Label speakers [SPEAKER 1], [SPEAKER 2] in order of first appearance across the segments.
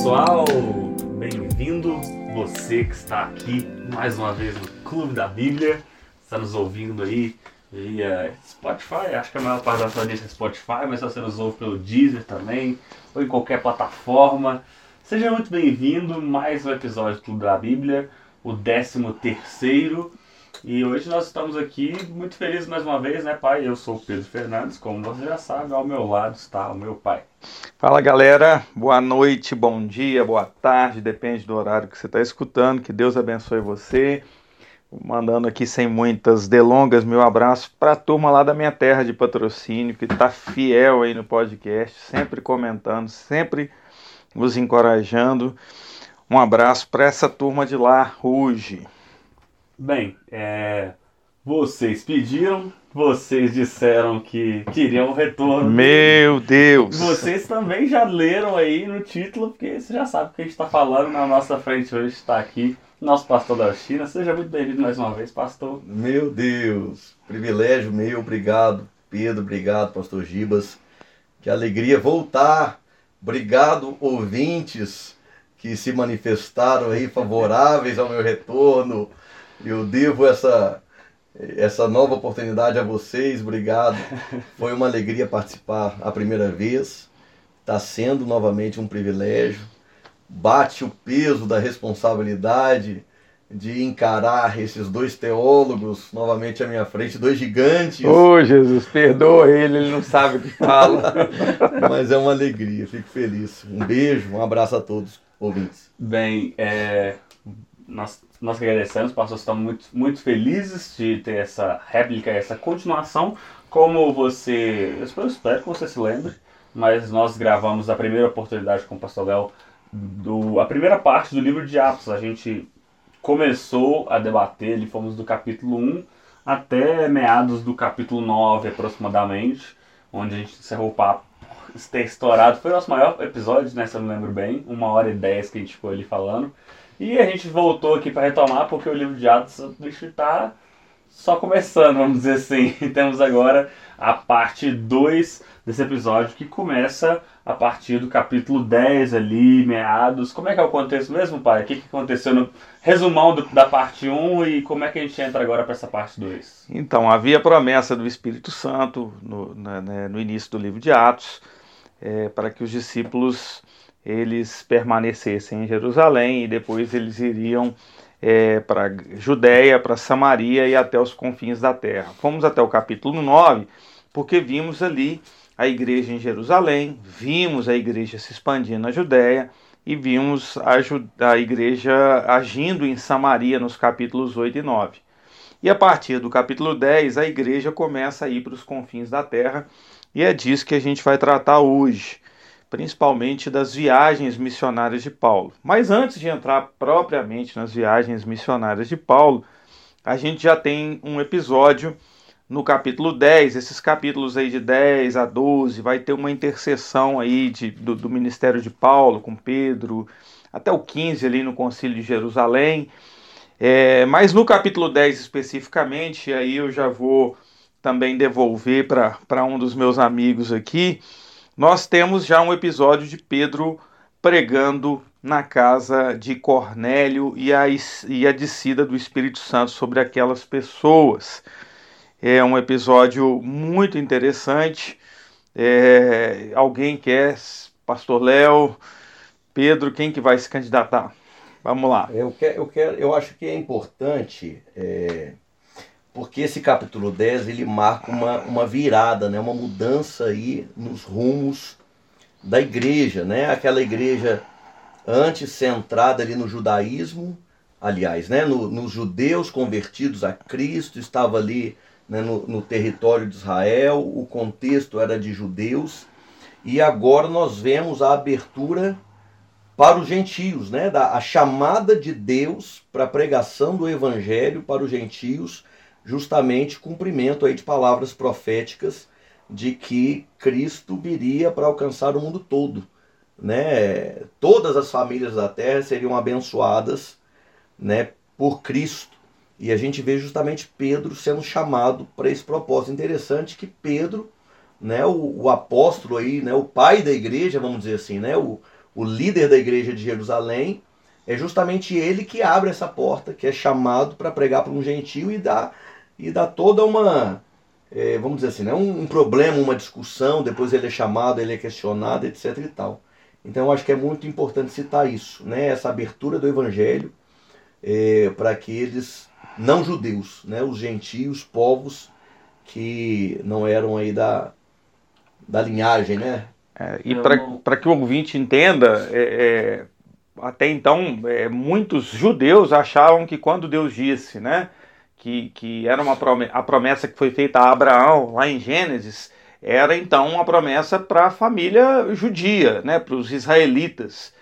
[SPEAKER 1] pessoal, bem-vindo você que está aqui mais uma vez no Clube da Bíblia, está nos ouvindo aí via Spotify, acho que a maior parte da sua audiência é Spotify, mas você nos ouve pelo Deezer também, ou em qualquer plataforma. Seja muito bem-vindo, mais um episódio do Clube da Bíblia, o 13 terceiro. E hoje nós estamos aqui muito felizes mais uma vez, né, pai? Eu sou o Pedro Fernandes, como você já sabe, ao meu lado está o meu pai.
[SPEAKER 2] Fala galera, boa noite, bom dia, boa tarde, depende do horário que você está escutando. Que Deus abençoe você. Mandando aqui sem muitas delongas, meu abraço para a turma lá da minha terra de patrocínio, que está fiel aí no podcast, sempre comentando, sempre nos encorajando. Um abraço para essa turma de lá hoje.
[SPEAKER 1] Bem, é, vocês pediram, vocês disseram que queriam o retorno.
[SPEAKER 2] Meu Deus!
[SPEAKER 1] Vocês também já leram aí no título, porque você já sabe o que a gente está falando. Na nossa frente hoje está aqui nosso pastor da China. Seja muito bem-vindo mais uma vez, pastor.
[SPEAKER 3] Meu Deus! Privilégio meu, obrigado, Pedro, obrigado, pastor Gibas. Que alegria voltar. Obrigado, ouvintes que se manifestaram aí favoráveis ao meu retorno eu devo essa, essa nova oportunidade a vocês. Obrigado. Foi uma alegria participar a primeira vez. Está sendo novamente um privilégio. Bate o peso da responsabilidade de encarar esses dois teólogos novamente à minha frente, dois gigantes.
[SPEAKER 2] Ô oh, Jesus, perdoa ele, ele não sabe o que fala.
[SPEAKER 3] Mas é uma alegria, fico feliz. Um beijo, um abraço a todos, ouvintes.
[SPEAKER 1] Bem, é, nós nós que agradecemos, pastor, estamos muito, muito felizes de ter essa réplica, essa continuação. Como você, eu espero que você se lembre, mas nós gravamos a primeira oportunidade com o pastor Léo, do, a primeira parte do livro de Atos. A gente começou a debater, ele fomos do capítulo 1 até meados do capítulo 9 aproximadamente, onde a gente encerrou o papo ter estourado. Foi o nosso maior episódio, né, se eu me lembro bem, uma hora e dez que a gente ficou ali falando. E a gente voltou aqui para retomar porque o livro de Atos está só começando, vamos dizer assim. Temos agora a parte 2 desse episódio que começa a partir do capítulo 10 ali, meados. Como é que é o contexto mesmo, pai? O que, que aconteceu no resumão do, da parte 1 e como é que a gente entra agora para essa parte 2?
[SPEAKER 2] Então, havia promessa do Espírito Santo no, né, no início do livro de Atos é, para que os discípulos eles permanecessem em Jerusalém e depois eles iriam é, para Judéia, para Samaria e até os confins da terra. Fomos até o capítulo 9, porque vimos ali a igreja em Jerusalém, vimos a igreja se expandindo na Judéia e vimos a, a igreja agindo em Samaria nos capítulos 8 e 9. E a partir do capítulo 10, a igreja começa a ir para os confins da terra, e é disso que a gente vai tratar hoje principalmente das viagens missionárias de Paulo. Mas antes de entrar propriamente nas viagens missionárias de Paulo, a gente já tem um episódio no capítulo 10, esses capítulos aí de 10 a 12, vai ter uma intercessão aí de, do, do ministério de Paulo com Pedro, até o 15 ali no concílio de Jerusalém. É, mas no capítulo 10 especificamente, aí eu já vou também devolver para um dos meus amigos aqui, nós temos já um episódio de Pedro pregando na casa de Cornélio e a, e a descida do Espírito Santo sobre aquelas pessoas. É um episódio muito interessante. É, alguém quer, Pastor Léo, Pedro, quem que vai se candidatar? Vamos lá.
[SPEAKER 3] Eu, quero, eu, quero, eu acho que é importante é, porque esse capítulo 10 ele marca uma, uma virada, né? uma mudança aí nos rumos da igreja, né? aquela igreja antes centrada ali no judaísmo, aliás, né? No, nos judeus convertidos a Cristo, estava ali né? no, no território de Israel, o contexto era de judeus, e agora nós vemos a abertura para os gentios, né? da, a chamada de Deus para a pregação do evangelho para os gentios justamente cumprimento aí de palavras proféticas de que Cristo viria para alcançar o mundo todo. Né? Todas as famílias da terra seriam abençoadas né, por Cristo. E a gente vê justamente Pedro sendo chamado para esse propósito. Interessante que Pedro, né, o, o, apóstolo aí, né, o pai da igreja, vamos dizer assim, né, o, o líder da igreja de Jerusalém, é justamente ele que abre essa porta, que é chamado para pregar para um gentio e dá, e dá toda uma, é, vamos dizer assim, né, um, um, problema, uma discussão, depois ele é chamado, ele é questionado, etc. e tal. Então eu acho que é muito importante citar isso, né, essa abertura do evangelho é, para aqueles não judeus, né, os gentios, povos que não eram aí da, da linhagem, né?
[SPEAKER 2] É, e para que o ouvinte entenda, é, é, até então é, muitos judeus achavam que quando Deus disse, né, que, que era uma promessa, a promessa que foi feita a Abraão lá em Gênesis, era então uma promessa para a família judia, né, para os israelitas.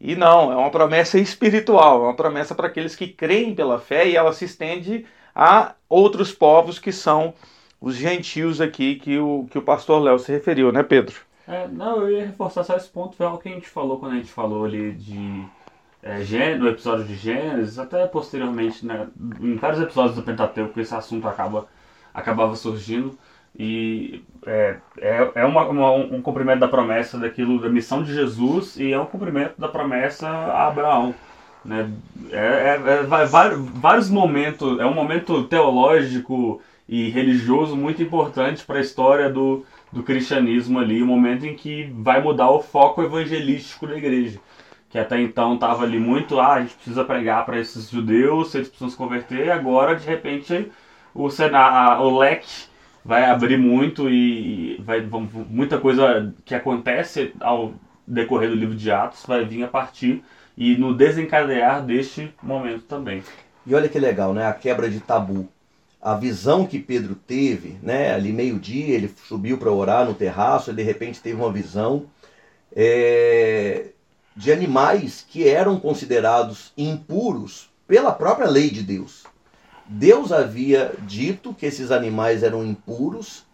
[SPEAKER 2] E não, é uma promessa espiritual, é uma promessa para aqueles que creem pela fé e ela se estende a outros povos que são os gentios aqui que o, que o pastor Léo se referiu, né, Pedro?
[SPEAKER 1] É, não, eu ia reforçar só esse ponto, foi algo que a gente falou quando a gente falou ali de é, no episódio de Gênesis, até posteriormente, né, em vários episódios do Pentateuco, esse assunto acaba, acabava surgindo. E é, é, é uma, uma, um cumprimento da promessa daquilo, da missão de Jesus, e é um cumprimento da promessa a Abraão. Né? É, é, é vários momentos, é um momento teológico e religioso muito importante para a história do, do cristianismo ali, o um momento em que vai mudar o foco evangelístico da igreja que até então estava ali muito, ah, a gente precisa pregar para esses judeus, eles precisam se converter, e agora de repente o, Sena, o leque vai abrir muito e vai muita coisa que acontece ao decorrer do livro de Atos vai vir a partir e no desencadear deste momento também.
[SPEAKER 3] E olha que legal, né? A quebra de tabu. A visão que Pedro teve, né? Ali meio-dia, ele subiu para orar no terraço, e de repente teve uma visão. É de animais que eram considerados impuros pela própria lei de Deus. Deus havia dito que esses animais eram impuros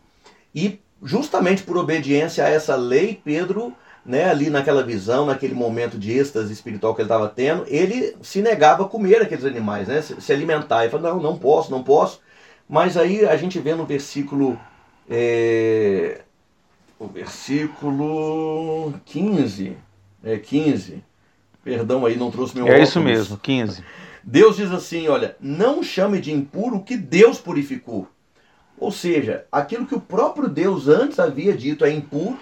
[SPEAKER 3] e justamente por obediência a essa lei, Pedro, né, ali naquela visão, naquele momento de êxtase espiritual que ele estava tendo, ele se negava a comer aqueles animais, né, se, alimentar. Ele falou, não, não posso, não posso. Mas aí a gente vê no versículo é, o versículo 15, é, 15. Perdão aí, não trouxe meu
[SPEAKER 2] É óculos. isso mesmo, 15.
[SPEAKER 3] Deus diz assim: olha, não chame de impuro o que Deus purificou. Ou seja, aquilo que o próprio Deus antes havia dito é impuro,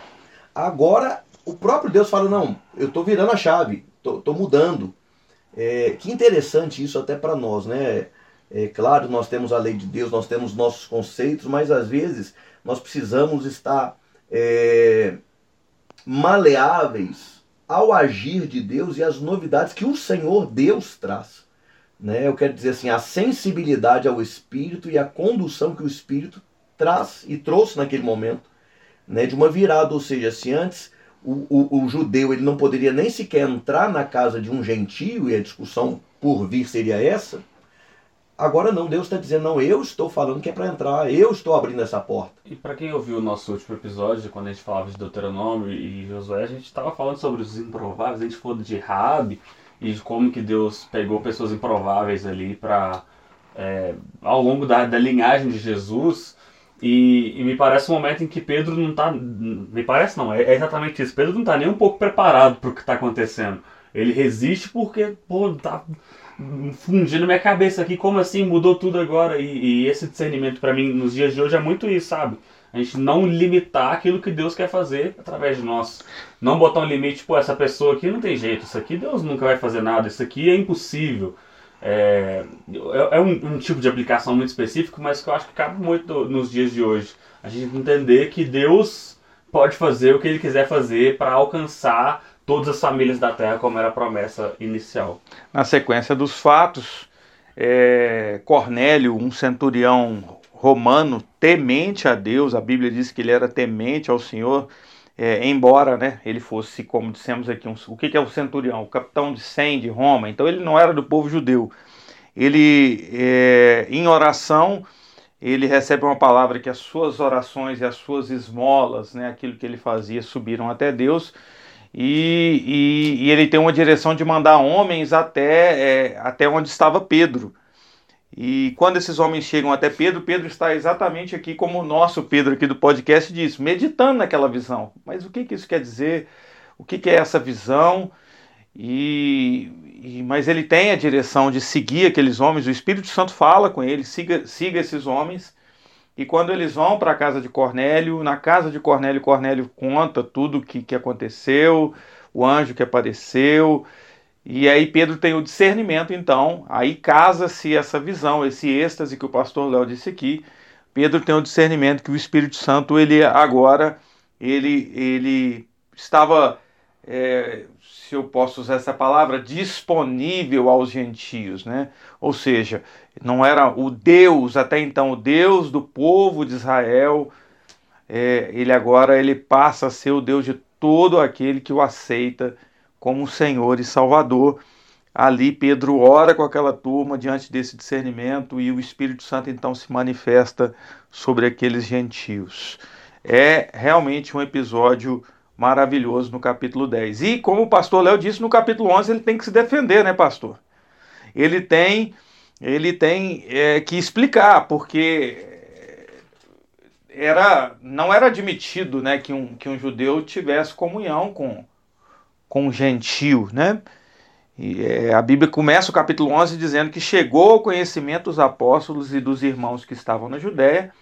[SPEAKER 3] agora o próprio Deus fala: não, eu estou virando a chave, estou mudando. É, que interessante isso até para nós, né? É claro, nós temos a lei de Deus, nós temos nossos conceitos, mas às vezes nós precisamos estar é, maleáveis ao agir de Deus e as novidades que o Senhor Deus traz. Né? Eu quero dizer assim, a sensibilidade ao Espírito e a condução que o Espírito traz e trouxe naquele momento, né? de uma virada. Ou seja, se antes o, o, o judeu ele não poderia nem sequer entrar na casa de um gentio, e a discussão por vir seria essa, Agora não, Deus está dizendo, não, eu estou falando que é para entrar, eu estou abrindo essa porta.
[SPEAKER 1] E para quem ouviu o nosso último episódio, quando a gente falava de Deuteronômio e Josué, a gente estava falando sobre os improváveis, a gente falou de Rabi e de como que Deus pegou pessoas improváveis ali para é, ao longo da, da linhagem de Jesus. E, e, me parece um momento em que Pedro não está. Me parece não, é, é exatamente isso. Pedro não está nem um pouco preparado para o que está acontecendo. Ele resiste porque, pô, tá fundindo minha cabeça aqui, como assim mudou tudo agora? E, e esse discernimento para mim nos dias de hoje é muito isso, sabe? A gente não limitar aquilo que Deus quer fazer através de nós. Não botar um limite, pô, essa pessoa aqui não tem jeito, isso aqui Deus nunca vai fazer nada, isso aqui é impossível. É, é um, um, tipo de aplicação muito específico, mas que eu acho que cabe muito nos dias de hoje. A gente entender que Deus pode fazer o que Ele quiser fazer para alcançar todas as famílias da terra, como era a promessa inicial.
[SPEAKER 2] Na sequência dos fatos, é, Cornélio, um centurião romano temente a Deus, a Bíblia diz que ele era temente ao Senhor, é, embora né, ele fosse, como dissemos aqui, um, o que é o centurião? O capitão de 100 de Roma, então ele não era do povo judeu. Ele, é, em oração, ele recebe uma palavra que as suas orações e as suas esmolas, né, aquilo que ele fazia, subiram até Deus, e, e, e, ele tem uma direção de mandar homens até, é, até onde estava Pedro. E quando esses homens chegam até Pedro, Pedro está exatamente aqui como o nosso Pedro aqui do podcast diz, meditando naquela visão. Mas o que, que isso quer dizer? o que, que é essa visão, e, e, mas ele tem a direção de seguir aqueles homens, o Espírito Santo fala com ele, siga, siga esses homens, e quando eles vão para a casa de Cornélio, na casa de Cornélio, Cornélio conta tudo o que, que aconteceu, o anjo que apareceu, e aí Pedro tem o discernimento, então, aí casa-se essa visão, esse êxtase que o pastor Léo disse aqui. Pedro tem o discernimento que o Espírito Santo, ele agora, ele, ele estava, é, se eu posso usar essa palavra, disponível aos gentios, né? Ou seja, não era o Deus, até então, o Deus do povo de Israel, é, ele agora ele passa a ser o Deus de todo aquele que o aceita como Senhor e Salvador. Ali Pedro ora com aquela turma diante desse discernimento e o Espírito Santo então se manifesta sobre aqueles gentios. É realmente um episódio maravilhoso no capítulo 10. E como o pastor Léo disse, no capítulo 11 ele tem que se defender, né, pastor? Ele tem, ele tem é, que explicar, porque era, não era admitido né, que, um, que um judeu tivesse comunhão com, com o gentio, né? E, é, a Bíblia começa o capítulo 11 dizendo que chegou ao conhecimento dos apóstolos e dos irmãos que estavam na Judéia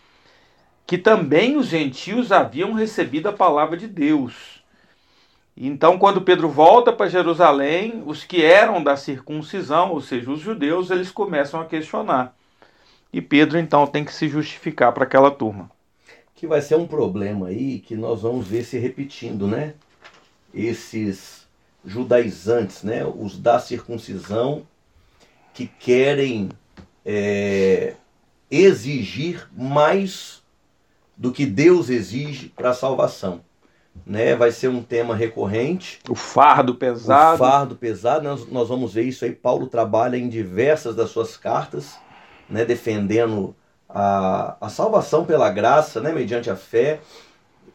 [SPEAKER 2] que também os gentios haviam recebido a palavra de Deus. Então, quando Pedro volta para Jerusalém, os que eram da circuncisão, ou seja, os judeus, eles começam a questionar. E Pedro então tem que se justificar para aquela turma.
[SPEAKER 3] Que vai ser um problema aí que nós vamos ver se repetindo, né? Esses judaizantes, né, os da circuncisão, que querem é, exigir mais do que Deus exige para a salvação. Né, vai ser um tema recorrente.
[SPEAKER 2] O fardo pesado.
[SPEAKER 3] O fardo pesado, nós, nós vamos ver isso aí. Paulo trabalha em diversas das suas cartas, né, defendendo a, a salvação pela graça, né, mediante a fé,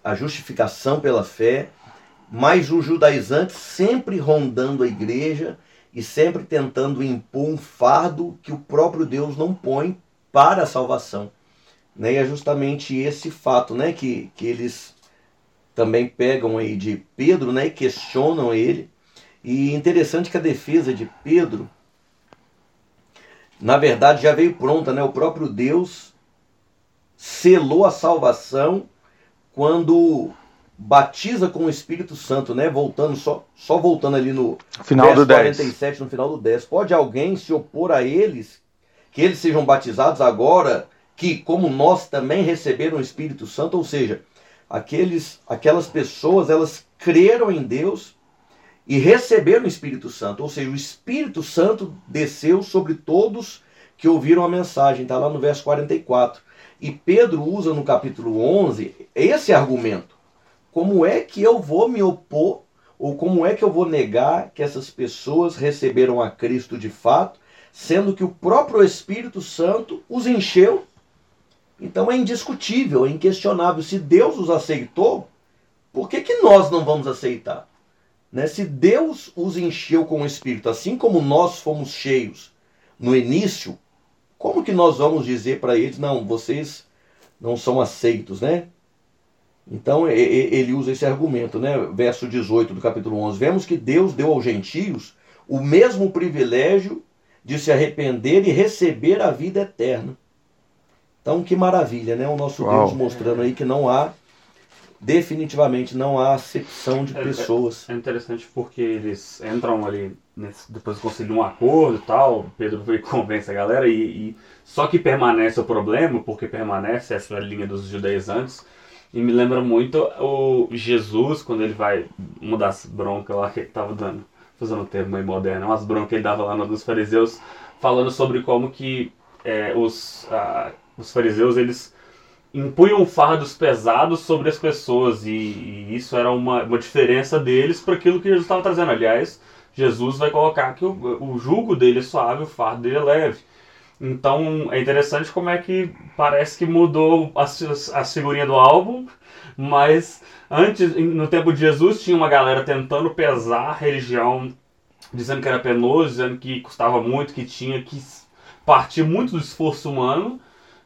[SPEAKER 3] a justificação pela fé mas os judaizantes sempre rondando a igreja e sempre tentando impor um fardo que o próprio Deus não põe para a salvação. Né? E é justamente esse fato né, que, que eles também pegam aí de Pedro né, e questionam ele. E interessante que a defesa de Pedro, na verdade, já veio pronta. Né? O próprio Deus selou a salvação quando batiza com o Espírito Santo, né? Voltando, só, só voltando ali no
[SPEAKER 2] final do
[SPEAKER 3] 47, 10. no final do 10. Pode alguém se opor a eles, que eles sejam batizados agora, que como nós também receberam o Espírito Santo, ou seja, aqueles, aquelas pessoas, elas creram em Deus e receberam o Espírito Santo, ou seja, o Espírito Santo desceu sobre todos que ouviram a mensagem, está lá no verso 44. E Pedro usa no capítulo 11 esse argumento como é que eu vou me opor ou como é que eu vou negar que essas pessoas receberam a Cristo de fato, sendo que o próprio Espírito Santo os encheu? Então é indiscutível, é inquestionável. Se Deus os aceitou, por que, que nós não vamos aceitar? Né? Se Deus os encheu com o Espírito, assim como nós fomos cheios no início, como que nós vamos dizer para eles, não, vocês não são aceitos, né? Então ele usa esse argumento, né? verso 18 do capítulo 11. Vemos que Deus deu aos gentios o mesmo privilégio de se arrepender e receber a vida eterna. Então que maravilha, né? O nosso Uau. Deus mostrando aí que não há, definitivamente não há acepção de é, é pessoas.
[SPEAKER 1] É, interessante porque eles entram ali, nesse, depois conseguem um acordo e tal, Pedro convence a galera, e, e, só que permanece o problema, porque permanece essa linha dos judaizantes, e me lembra muito o Jesus, quando ele vai mudar as broncas lá que ele tava dando, fazendo um termo meio moderno, umas broncas que ele dava lá no dos fariseus, falando sobre como que é, os, ah, os fariseus, eles impunham fardos pesados sobre as pessoas e, e isso era uma, uma diferença deles para aquilo que Jesus estava trazendo. Aliás, Jesus vai colocar que o, o jugo dele é suave, o fardo dele é leve. Então é interessante como é que parece que mudou a, a figurinha do álbum, mas antes, no tempo de Jesus, tinha uma galera tentando pesar a religião, dizendo que era penoso, dizendo que custava muito, que tinha que partir muito do esforço humano.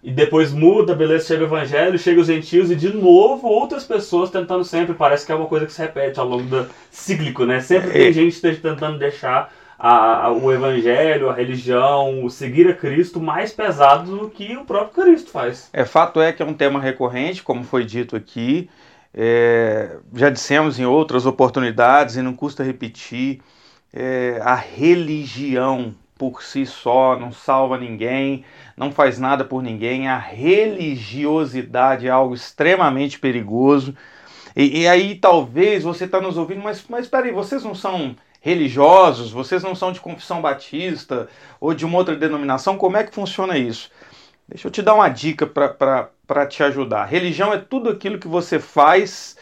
[SPEAKER 1] E depois muda, beleza, chega o evangelho, chega os gentios e de novo outras pessoas tentando sempre, parece que é uma coisa que se repete ao longo do cíclico, né? Sempre tem
[SPEAKER 2] É.
[SPEAKER 1] gente tentando deixar a, a- o evangelho, a religião, o seguir a Cristo mais pesado do que o próprio Cristo faz.
[SPEAKER 2] É, fato é que é um tema recorrente, como foi dito aqui. É, já dissemos em outras oportunidades, e não custa repetir, é, a religião por si só não salva ninguém, não faz nada por ninguém. A religiosidade é algo extremamente perigoso. E, e aí talvez você está nos ouvindo, mas, mas peraí, vocês não são religiosos, vocês não são de confissão batista ou de uma outra denominação, como é que funciona isso? Deixa eu te dar uma dica para te ajudar. Religião é tudo aquilo que você faz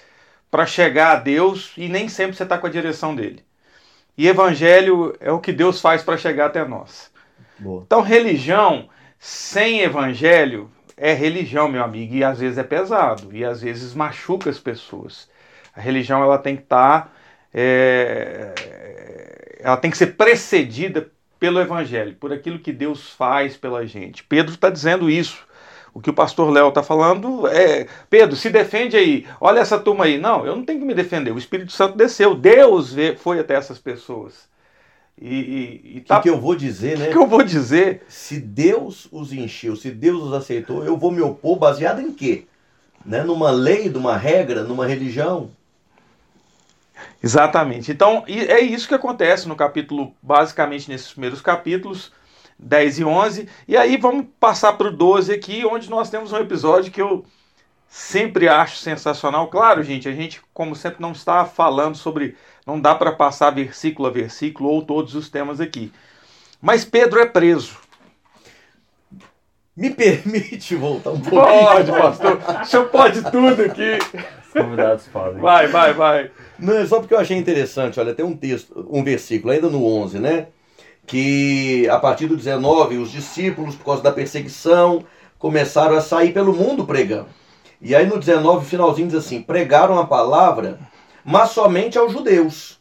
[SPEAKER 2] para chegar a Deus e nem sempre você está com a direção dele. E evangelho é o que Deus faz para chegar até nós.
[SPEAKER 3] Boa.
[SPEAKER 2] Então, religião sem evangelho é religião, meu amigo, e às vezes é pesado, e às vezes machuca as pessoas. A religião ela tem que estar. é, ela tem que ser precedida pelo evangelho, por aquilo que Deus faz pela gente. Pedro está dizendo isso. O que o pastor Léo está falando é: Pedro, se defende aí. Olha essa turma aí. Não, eu não tenho que me defender. O Espírito Santo desceu. Deus foi até essas pessoas. E, e, e
[SPEAKER 3] O
[SPEAKER 2] tá-
[SPEAKER 3] que, que eu vou dizer,
[SPEAKER 2] o
[SPEAKER 3] né?
[SPEAKER 2] que eu vou dizer?
[SPEAKER 3] Se Deus os encheu, se Deus os aceitou, eu vou me opor baseado em quê? Né? Numa lei, numa regra, numa religião?
[SPEAKER 2] Exatamente. Então, é isso que acontece no capítulo, basicamente nesses primeiros capítulos, 10 e 11. E aí vamos passar para o 12 aqui, onde nós temos um episódio que eu sempre acho sensacional. Claro, gente, a gente, como sempre, não está falando sobre. Não dá para passar versículo a versículo ou todos os temas aqui. Mas Pedro é preso.
[SPEAKER 3] Me permite voltar um pouquinho?
[SPEAKER 2] Pode, pastor. O senhor pode tudo aqui.
[SPEAKER 1] Os convidados podem.
[SPEAKER 2] Vai, vai, vai.
[SPEAKER 3] Não, é só porque eu achei interessante. Olha, tem um texto, um versículo, ainda no 11, né? Que a partir do 19, os discípulos, por causa da perseguição, começaram a sair pelo mundo pregando. E aí no 19, finalzinho diz assim: pregaram a palavra, mas somente aos judeus.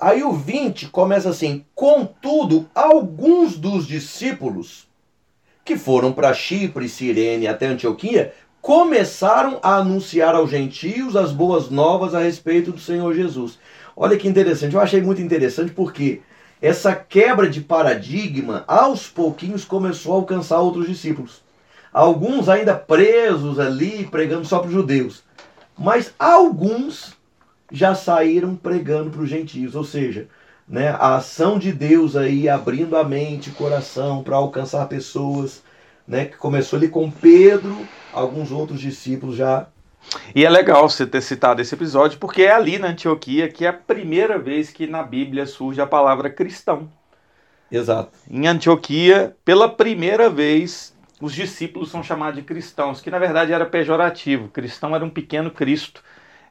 [SPEAKER 3] Aí o 20 começa assim: contudo, alguns dos discípulos que foram para Chipre, Cirene até Antioquia começaram a anunciar aos gentios as boas novas a respeito do Senhor Jesus. Olha que interessante, eu achei muito interessante porque essa quebra de paradigma aos pouquinhos começou a alcançar outros discípulos. Alguns ainda presos ali, pregando só para os judeus. Mas alguns já saíram pregando para os gentios, ou seja, né, a ação de Deus aí abrindo a mente, coração para alcançar pessoas, né, que começou ali com Pedro, alguns outros discípulos já.
[SPEAKER 2] E é legal você ter citado esse episódio, porque é ali na Antioquia que é a primeira vez que na Bíblia surge a palavra cristão.
[SPEAKER 3] Exato.
[SPEAKER 2] Em Antioquia, pela primeira vez, os discípulos são chamados de cristãos, que na verdade era pejorativo. Cristão era um pequeno Cristo.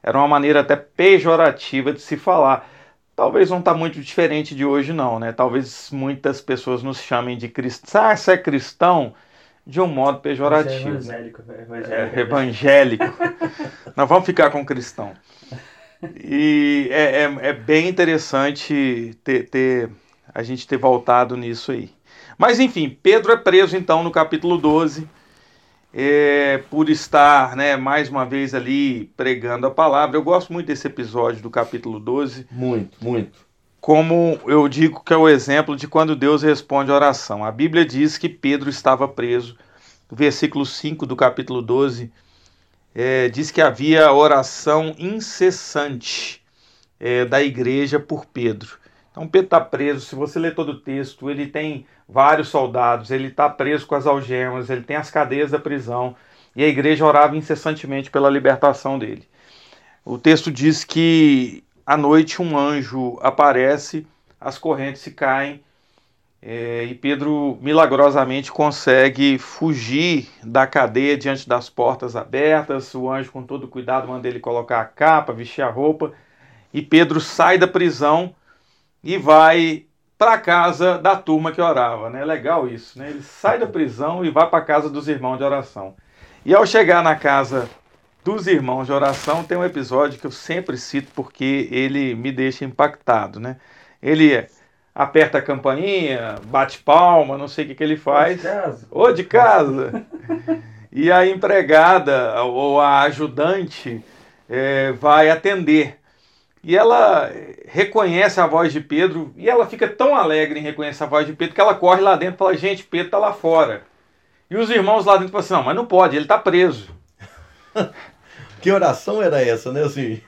[SPEAKER 2] Era uma maneira até pejorativa de se falar. Talvez não está muito diferente de hoje, não, né? Talvez muitas pessoas nos chamem de cristão. Ah, você é cristão? De um modo pejorativo.
[SPEAKER 1] Evangélico,
[SPEAKER 2] É,
[SPEAKER 1] evangélico.
[SPEAKER 2] evangélico. Nós vamos ficar com cristão. E é, é, é bem interessante ter, ter- a gente ter voltado nisso aí. Mas enfim, Pedro é preso então no capítulo 12, é, por estar né, mais uma vez ali pregando a palavra. Eu gosto muito desse episódio do capítulo 12,
[SPEAKER 3] Muito, muito.
[SPEAKER 2] como eu digo que é o exemplo de quando Deus responde a oração. A Bíblia diz que Pedro estava preso. O versículo 5 do capítulo 12 é, diz que havia oração incessante é, da igreja por Pedro. Então Pedro está preso. Se você ler todo o texto, ele tem vários soldados, ele está preso com as algemas, ele tem as cadeias da prisão e a igreja orava incessantemente pela libertação dele. O texto diz que à noite um anjo aparece, as correntes se caem é, e Pedro milagrosamente consegue fugir da cadeia diante das portas abertas. O anjo, com todo cuidado, manda ele colocar a capa, vestir a roupa. E Pedro sai da prisão e vai para a casa da turma que orava. Né? Legal isso. Né? Ele sai da prisão e vai para a casa dos irmãos de oração. E ao chegar na casa dos irmãos de oração, tem um episódio que eu sempre cito porque ele me deixa impactado. Né? Ele aperta a campainha, bate palma, não sei o que, que ele faz.
[SPEAKER 1] De casa.
[SPEAKER 2] Ou de casa. e a empregada ou a ajudante é, vai atender. E ela reconhece a voz de Pedro e ela fica tão alegre em reconhecer a voz de Pedro que ela corre lá dentro e fala: Gente, Pedro está lá fora. E os irmãos lá dentro falam assim: Não, mas não pode, ele está preso.
[SPEAKER 3] que oração era essa, né? Assim.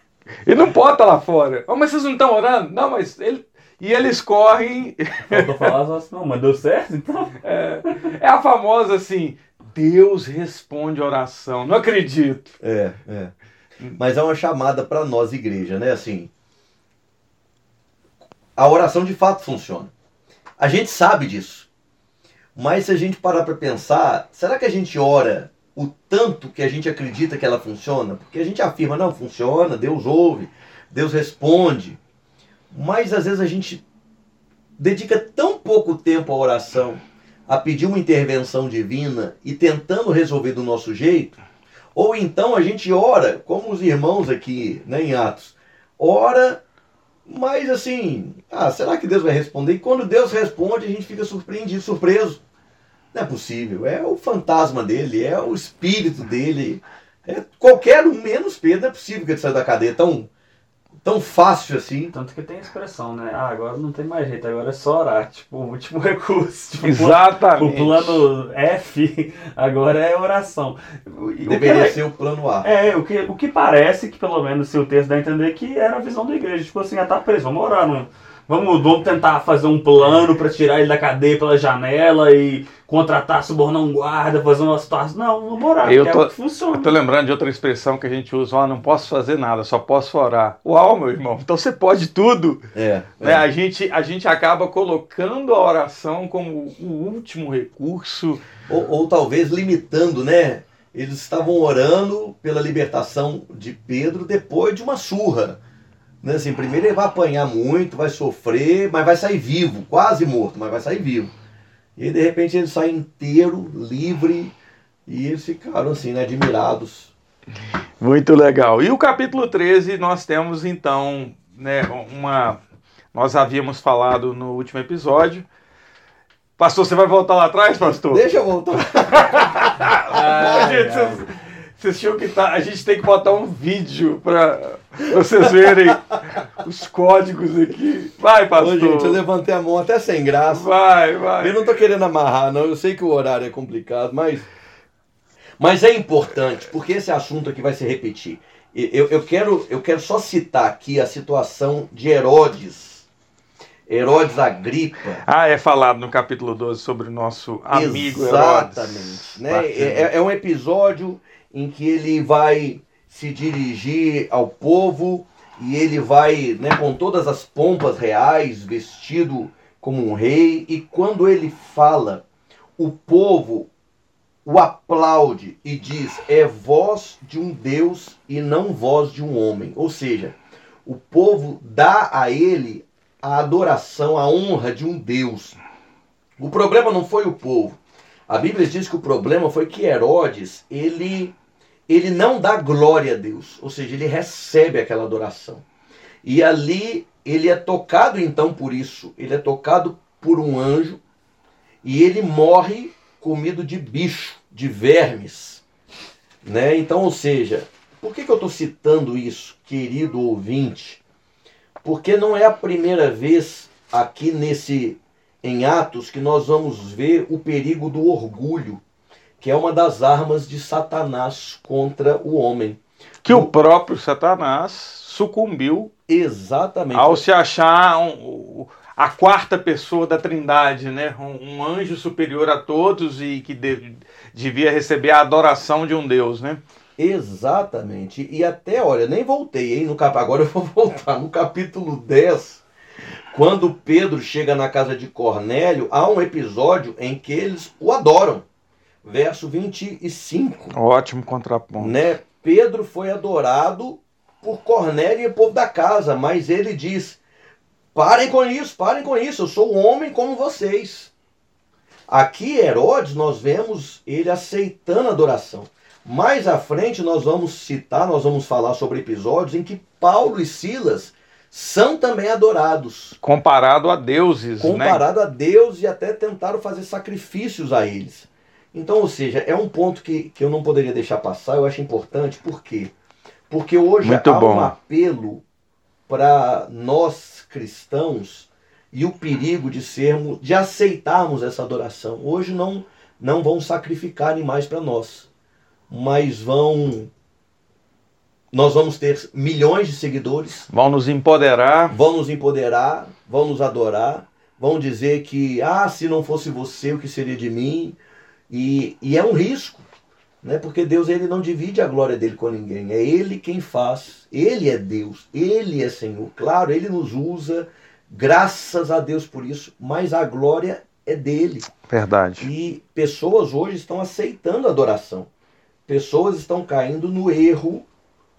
[SPEAKER 2] Ele não pode estar tá lá fora. Oh, mas vocês não estão orando? Não, mas ele. E eles correm.
[SPEAKER 1] Faltou falar assim, não, mas deu certo então?
[SPEAKER 2] É, é a famosa assim: Deus responde oração. Não acredito.
[SPEAKER 3] É, é. Mas é uma chamada para nós, igreja, né? Assim, a oração de fato funciona. A gente sabe disso. Mas se a gente parar para pensar, será que a gente ora o tanto que a gente acredita que ela funciona? Porque a gente afirma, não, funciona, Deus ouve, Deus responde. Mas às vezes a gente dedica tão pouco tempo à oração, a pedir uma intervenção divina e tentando resolver do nosso jeito, ou então a gente ora, como os irmãos aqui né, em Atos, ora, mas assim, ah, será que Deus vai responder? E quando Deus responde, a gente fica surpreendido, surpreso. Não é possível, é o fantasma dele, é o espírito dele. É qualquer um, menos Pedro, não é possível que ele saia da cadeia tão tão fácil assim.
[SPEAKER 1] Tanto que tem a expressão, né? Ah, agora não tem mais jeito, agora é só orar. Tipo, o último recurso. Tipo,
[SPEAKER 2] Exatamente.
[SPEAKER 1] O plano F agora é oração.
[SPEAKER 3] Deveria ser o plano A.
[SPEAKER 1] É, o que, o que parece que, pelo menos, se o texto dá a entender que era a visão da igreja. Tipo assim, ah, tá preso, vamos orar. Não, Vamos, vamos tentar fazer um plano para tirar ele da cadeia pela janela e contratar, subornar um guarda, fazer uma situação. Não, vamos orar,
[SPEAKER 2] eu tô, é funciona. Eu tô lembrando de outra expressão que a gente usa, ah, não posso fazer nada, só posso orar. Uau, meu irmão, então você pode tudo.
[SPEAKER 3] É,
[SPEAKER 2] né?
[SPEAKER 3] é.
[SPEAKER 2] A, gente, a gente acaba colocando a oração como o último recurso.
[SPEAKER 3] Ou, ou talvez limitando, né? Eles estavam orando pela libertação de Pedro depois de uma surra. Né? Assim, primeiro ele vai apanhar muito, vai sofrer, mas vai sair vivo, quase morto, mas vai sair vivo. E aí, de repente ele sai inteiro, livre, e eles ficaram assim, né, admirados.
[SPEAKER 2] Muito legal. E o capítulo 13 nós temos então, né, uma nós havíamos falado no último episódio. Pastor, você vai voltar lá atrás, pastor?
[SPEAKER 3] Deixa eu voltar.
[SPEAKER 2] ah, gente, vocês, tinham que tá, a gente tem que botar um vídeo para vocês verem os códigos aqui. Vai, pastor. Ô,
[SPEAKER 3] gente, eu levantei a mão até sem graça.
[SPEAKER 2] Vai, vai.
[SPEAKER 3] Eu não tô querendo amarrar, não. Eu sei que o horário é complicado, mas. Mas é importante, porque esse assunto aqui vai se repetir. Eu, eu, quero, eu quero só citar aqui a situação de Herodes. Herodes Agripa.
[SPEAKER 2] Ah, é falado no capítulo 12 sobre o nosso amigo
[SPEAKER 3] Exatamente, Herodes. Né? É, é um episódio em que ele vai se dirigir ao povo e ele vai né, com todas as pompas reais, vestido como um rei, e quando ele fala, o povo o aplaude e diz: é voz de um Deus e não voz de um homem. Ou seja, o povo dá a ele a adoração, a honra de um Deus. O problema não foi o povo. A Bíblia diz que o problema foi que Herodes, ele ele não dá glória a Deus, ou seja, ele recebe aquela adoração. E ali ele é tocado então por isso, ele é tocado por um anjo e ele morre comido de bicho, de vermes. Né? Então, ou seja, por que, que eu estou citando isso, querido ouvinte? Porque não é a primeira vez aqui nesse em Atos que nós vamos ver o perigo do orgulho que é uma das armas de Satanás contra o homem.
[SPEAKER 2] Que o, o próprio Satanás sucumbiu
[SPEAKER 3] exatamente
[SPEAKER 2] ao se achar um, a quarta pessoa da Trindade, né? Um, um anjo superior a todos e que de, devia receber a adoração de um Deus, né?
[SPEAKER 3] Exatamente. E até, olha, nem voltei, hein? No cap... Agora eu vou voltar. No capítulo 10, quando Pedro chega na casa de Cornélio, há um episódio em que eles o adoram verso 25.
[SPEAKER 2] Ótimo contraponto.
[SPEAKER 3] Né? Pedro foi adorado por Cornélio e o povo da casa, mas ele diz: parem com isso, parem com isso, eu sou um homem como vocês. Aqui, Herodes, nós vemos ele aceitando a adoração. Mais à frente, nós vamos citar, nós vamos falar sobre episódios em que Paulo e Silas são também adorados.
[SPEAKER 2] Comparado a deuses,
[SPEAKER 3] Comparado né? a Deus e até tentaram fazer sacrifícios a eles. Então, ou seja, é um ponto que, que eu não poderia deixar passar, eu acho importante, por quê? Porque hoje
[SPEAKER 2] Muito
[SPEAKER 3] há
[SPEAKER 2] bom.
[SPEAKER 3] um apelo para nós cristãos e o perigo de sermos, de aceitarmos essa adoração. Hoje não, não vão sacrificar animais para nós, mas vão nós vamos ter milhões de seguidores.
[SPEAKER 2] Vão nos empoderar.
[SPEAKER 3] Vão nos empoderar, vão nos adorar, vão dizer que, ah, se não fosse você, o que seria de mim? E, e é um risco, né? porque Deus ele não divide a glória dele com ninguém. É Ele quem faz. Ele é Deus, Ele é Senhor. Claro, Ele nos usa, graças a Deus por isso, mas a glória é dele.
[SPEAKER 2] Verdade.
[SPEAKER 3] E pessoas hoje estão aceitando a adoração. Pessoas estão caindo no erro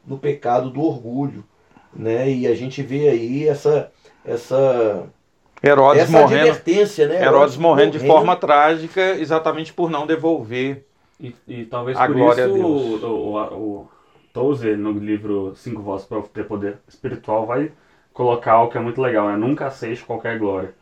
[SPEAKER 3] no pecado do orgulho, né? E a gente vê aí essa essa
[SPEAKER 2] Herodes
[SPEAKER 3] essa
[SPEAKER 2] morrendo,
[SPEAKER 3] advertência, né?
[SPEAKER 2] Herodes morrendo de forma trágica, exatamente por não devolver
[SPEAKER 1] E, e talvez
[SPEAKER 2] A
[SPEAKER 1] por
[SPEAKER 2] glória
[SPEAKER 1] isso
[SPEAKER 2] a Deus.
[SPEAKER 1] o, o, o Tozer, no livro Cinco Vozes para ter Poder Espiritual, vai colocar algo que é muito legal, né? Nunca aceite qualquer glória.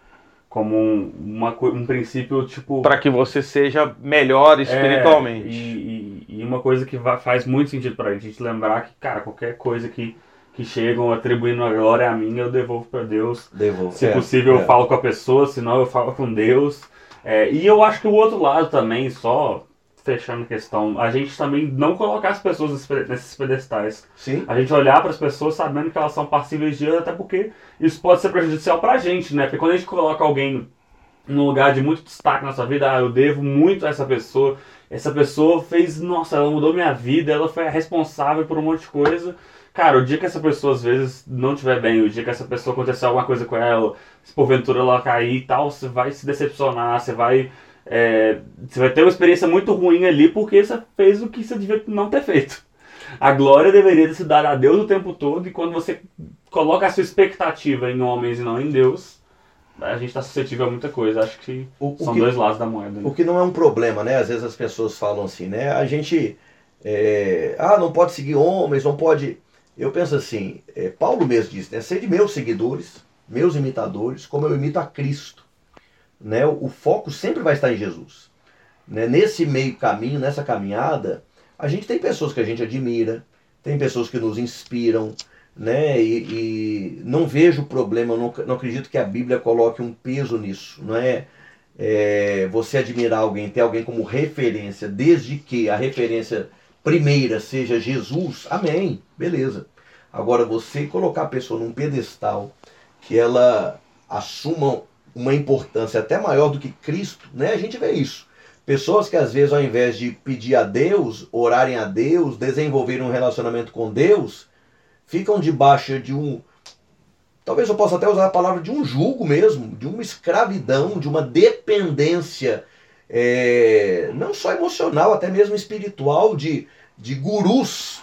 [SPEAKER 1] Como um, uma, um princípio, tipo...
[SPEAKER 2] para que você seja melhor
[SPEAKER 1] É,
[SPEAKER 2] espiritualmente.
[SPEAKER 1] e, e- e uma coisa que va- faz muito sentido pra gente, a gente lembrar que, cara, qualquer coisa que, que chegam atribuindo a glória a mim, eu devolvo pra Deus.
[SPEAKER 3] Devolve.
[SPEAKER 1] Se
[SPEAKER 3] É,
[SPEAKER 1] possível,
[SPEAKER 3] é.
[SPEAKER 1] eu falo com a pessoa, senão eu falo com Deus. É, e eu acho que o outro lado também, só fechando a questão, a gente também não colocar as pessoas nesses pe- nesses pedestais.
[SPEAKER 3] Sim.
[SPEAKER 1] A gente olhar para as pessoas sabendo que elas são passíveis de erro, até porque isso pode ser prejudicial pra gente, né? Porque quando a gente coloca alguém num lugar de muito destaque na nossa vida, ah, eu devo muito a essa pessoa, essa pessoa fez, nossa, ela mudou minha vida, ela foi a responsável por um monte de coisa. Cara, o dia que essa pessoa às vezes não estiver bem, o dia que essa pessoa acontecer alguma coisa com ela, se porventura ela cair e tal, você vai se decepcionar, você vai. é, você vai ter uma experiência muito ruim ali porque você fez o que você devia não ter feito. A glória deveria se dar a Deus o tempo todo, e quando você coloca a sua expectativa em homens e não em Deus, a gente está suscetível a muita coisa. Acho que
[SPEAKER 3] O, o
[SPEAKER 1] são
[SPEAKER 3] que,
[SPEAKER 1] dois lados da moeda. né?
[SPEAKER 3] o que não é um problema, né? Às vezes as pessoas falam assim, né? A gente. é, ah, não pode seguir homens, não pode. Eu penso assim, é, Paulo mesmo disse, né? Sede meus seguidores, meus imitadores, como eu imito a Cristo. Né? O, o foco sempre vai estar em Jesus. Né? Nesse meio caminho, nessa caminhada, a gente tem pessoas que a gente admira, tem pessoas que nos inspiram, né? E, e não vejo problema, não, não acredito que a Bíblia coloque um peso nisso, não é? é, você admirar alguém, ter alguém como referência, desde que a referência primeira seja Jesus, amém, beleza. Agora, você colocar a pessoa num pedestal que ela assuma uma importância até maior do que Cristo, né? A gente vê isso. Pessoas que às vezes, ao invés de pedir a Deus, orarem a Deus, desenvolverem um relacionamento com Deus, ficam debaixo de um. Talvez eu possa até usar a palavra de um jugo mesmo, de uma escravidão, de uma dependência, é, não só emocional, até mesmo espiritual, de, de gurus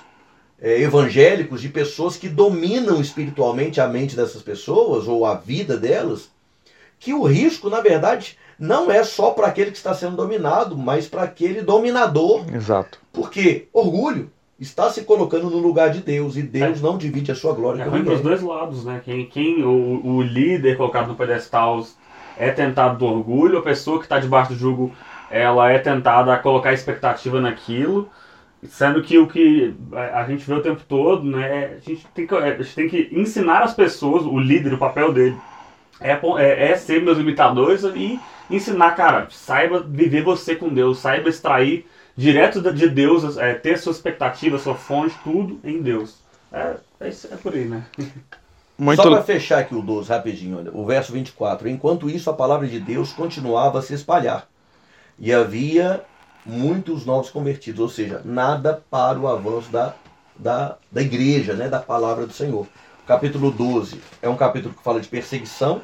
[SPEAKER 3] é, evangélicos, de pessoas que dominam espiritualmente a mente dessas pessoas ou a vida delas, que o risco, na verdade, não é só para aquele que está sendo dominado, mas para aquele dominador.
[SPEAKER 2] Exato.
[SPEAKER 3] Porque orgulho está se colocando no lugar de Deus e Deus não divide a sua glória
[SPEAKER 1] É
[SPEAKER 3] com
[SPEAKER 1] ruim
[SPEAKER 3] ninguém.
[SPEAKER 1] dois lados, né? Quem, quem o, o líder colocado no pedestal é tentado do orgulho, a pessoa que está debaixo do jugo, ela é tentada a colocar expectativa naquilo, sendo que o que a gente vê o tempo todo, né? A gente tem que, a gente tem que ensinar as pessoas, o líder, o papel dele, é, é, é ser meus imitadores e ensinar, cara, saiba viver você com Deus, saiba extrair direto de Deus, é, ter sua expectativa, sua fonte, tudo em Deus. É, é, é por aí, né?
[SPEAKER 2] Muito
[SPEAKER 3] Só para fechar aqui o 12, rapidinho, olha, o verso 24. Enquanto isso, a palavra de Deus continuava a se espalhar. E havia muitos novos convertidos, ou seja, nada para o avanço da, da, da igreja, né, da palavra do Senhor. O capítulo 12 é um capítulo que fala de perseguição,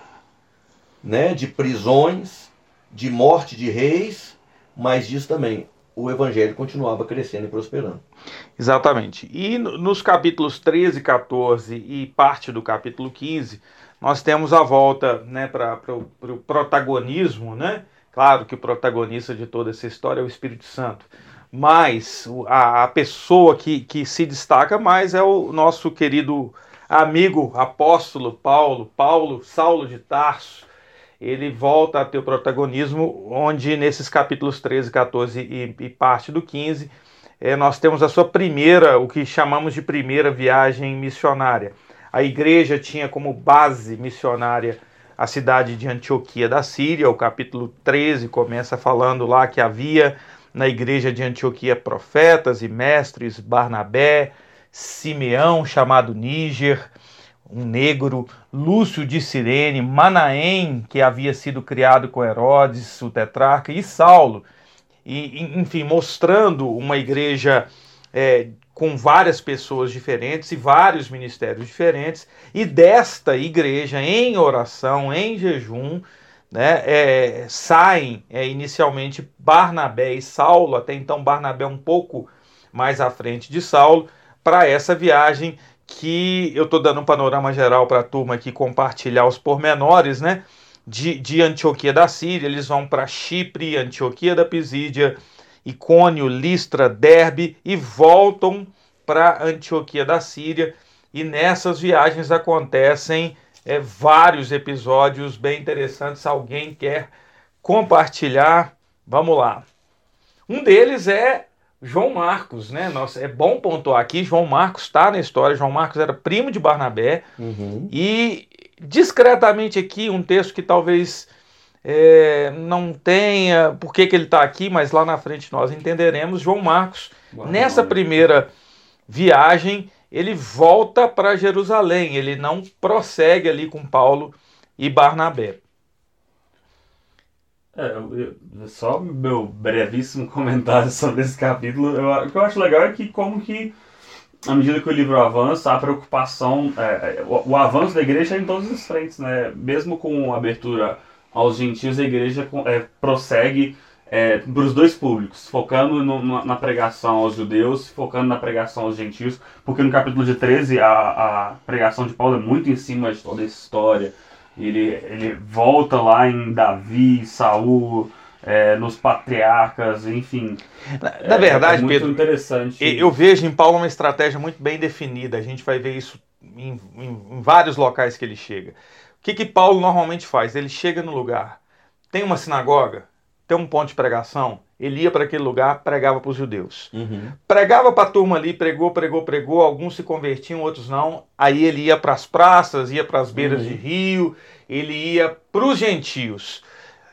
[SPEAKER 3] né, de prisões, de morte de reis, mas diz também, o evangelho continuava crescendo e prosperando.
[SPEAKER 2] Exatamente. E no- nos capítulos 13, 14 e parte do capítulo 15, nós temos a volta né, para o protagonismo, né? Claro que o protagonista de toda essa história é o Espírito Santo. Mas a, a pessoa que, que se destaca mais é o nosso querido amigo apóstolo Paulo, Paulo, Saulo de Tarso, ele volta a ter o protagonismo, onde nesses capítulos 13, 14 e, e parte do 15, é, nós temos a sua primeira, o que chamamos de primeira viagem missionária. A igreja tinha como base missionária a cidade de Antioquia da Síria. O capítulo 13 começa falando lá que havia na igreja de Antioquia profetas e mestres, Barnabé, Simeão, chamado Níger, um negro, Lúcio de Cirene, Manaém, que havia sido criado com Herodes, o tetrarca, e Saulo. E, enfim, mostrando uma igreja é, com várias pessoas diferentes e vários ministérios diferentes, e desta igreja, em oração, em jejum, né, é, saem é, inicialmente Barnabé e Saulo, até então Barnabé um pouco mais à frente de Saulo, para essa viagem que eu estou dando um panorama geral para a turma aqui compartilhar os pormenores, né? De, de Antioquia da Síria, eles vão para Chipre, Antioquia da Pisídia, Icônio, Listra, Derbe e voltam para Antioquia da Síria. E nessas viagens acontecem é, vários episódios bem interessantes. Se alguém quer compartilhar, vamos lá. Um deles é João Marcos, né? Nossa, é bom pontuar aqui, João Marcos está na história. João Marcos era primo de Barnabé. Uhum. E discretamente aqui, um texto que talvez é, não tenha por que, que ele está aqui, mas lá na frente nós entenderemos. João Marcos, Boa nessa primeira viagem, ele volta para Jerusalém, ele não prossegue ali com Paulo e Barnabé.
[SPEAKER 1] É, eu, eu, só meu brevíssimo comentário sobre esse capítulo. Eu, o que eu acho legal é que como que à medida que o livro avança, a preocupação, é, é, o, o, avanço da igreja é em todas as frentes, né? Mesmo com a abertura aos gentios, a igreja é, prossegue é, para os dois públicos, focando no, na pregação aos judeus, focando na pregação aos gentios, porque no capítulo de 13 a, a pregação de Paulo é muito em cima de toda essa história ele, ele volta lá em Davi, Saul, é, nos patriarcas, enfim.
[SPEAKER 2] Na, na verdade,
[SPEAKER 1] é, é muito
[SPEAKER 2] Pedro,
[SPEAKER 1] interessante.
[SPEAKER 2] Eu vejo em Paulo uma estratégia muito bem definida. A gente vai ver isso em, em, em vários locais que ele chega. O que, que Paulo normalmente faz? Ele chega no lugar, tem uma sinagoga, tem um ponto de pregação, ele ia para aquele lugar, pregava para os judeus. Uhum. Pregava para a turma ali, pregou, pregou, pregou, alguns se convertiam, outros não. Aí ele ia para as praças, ia para as beiras uhum. de rio, ele ia para os gentios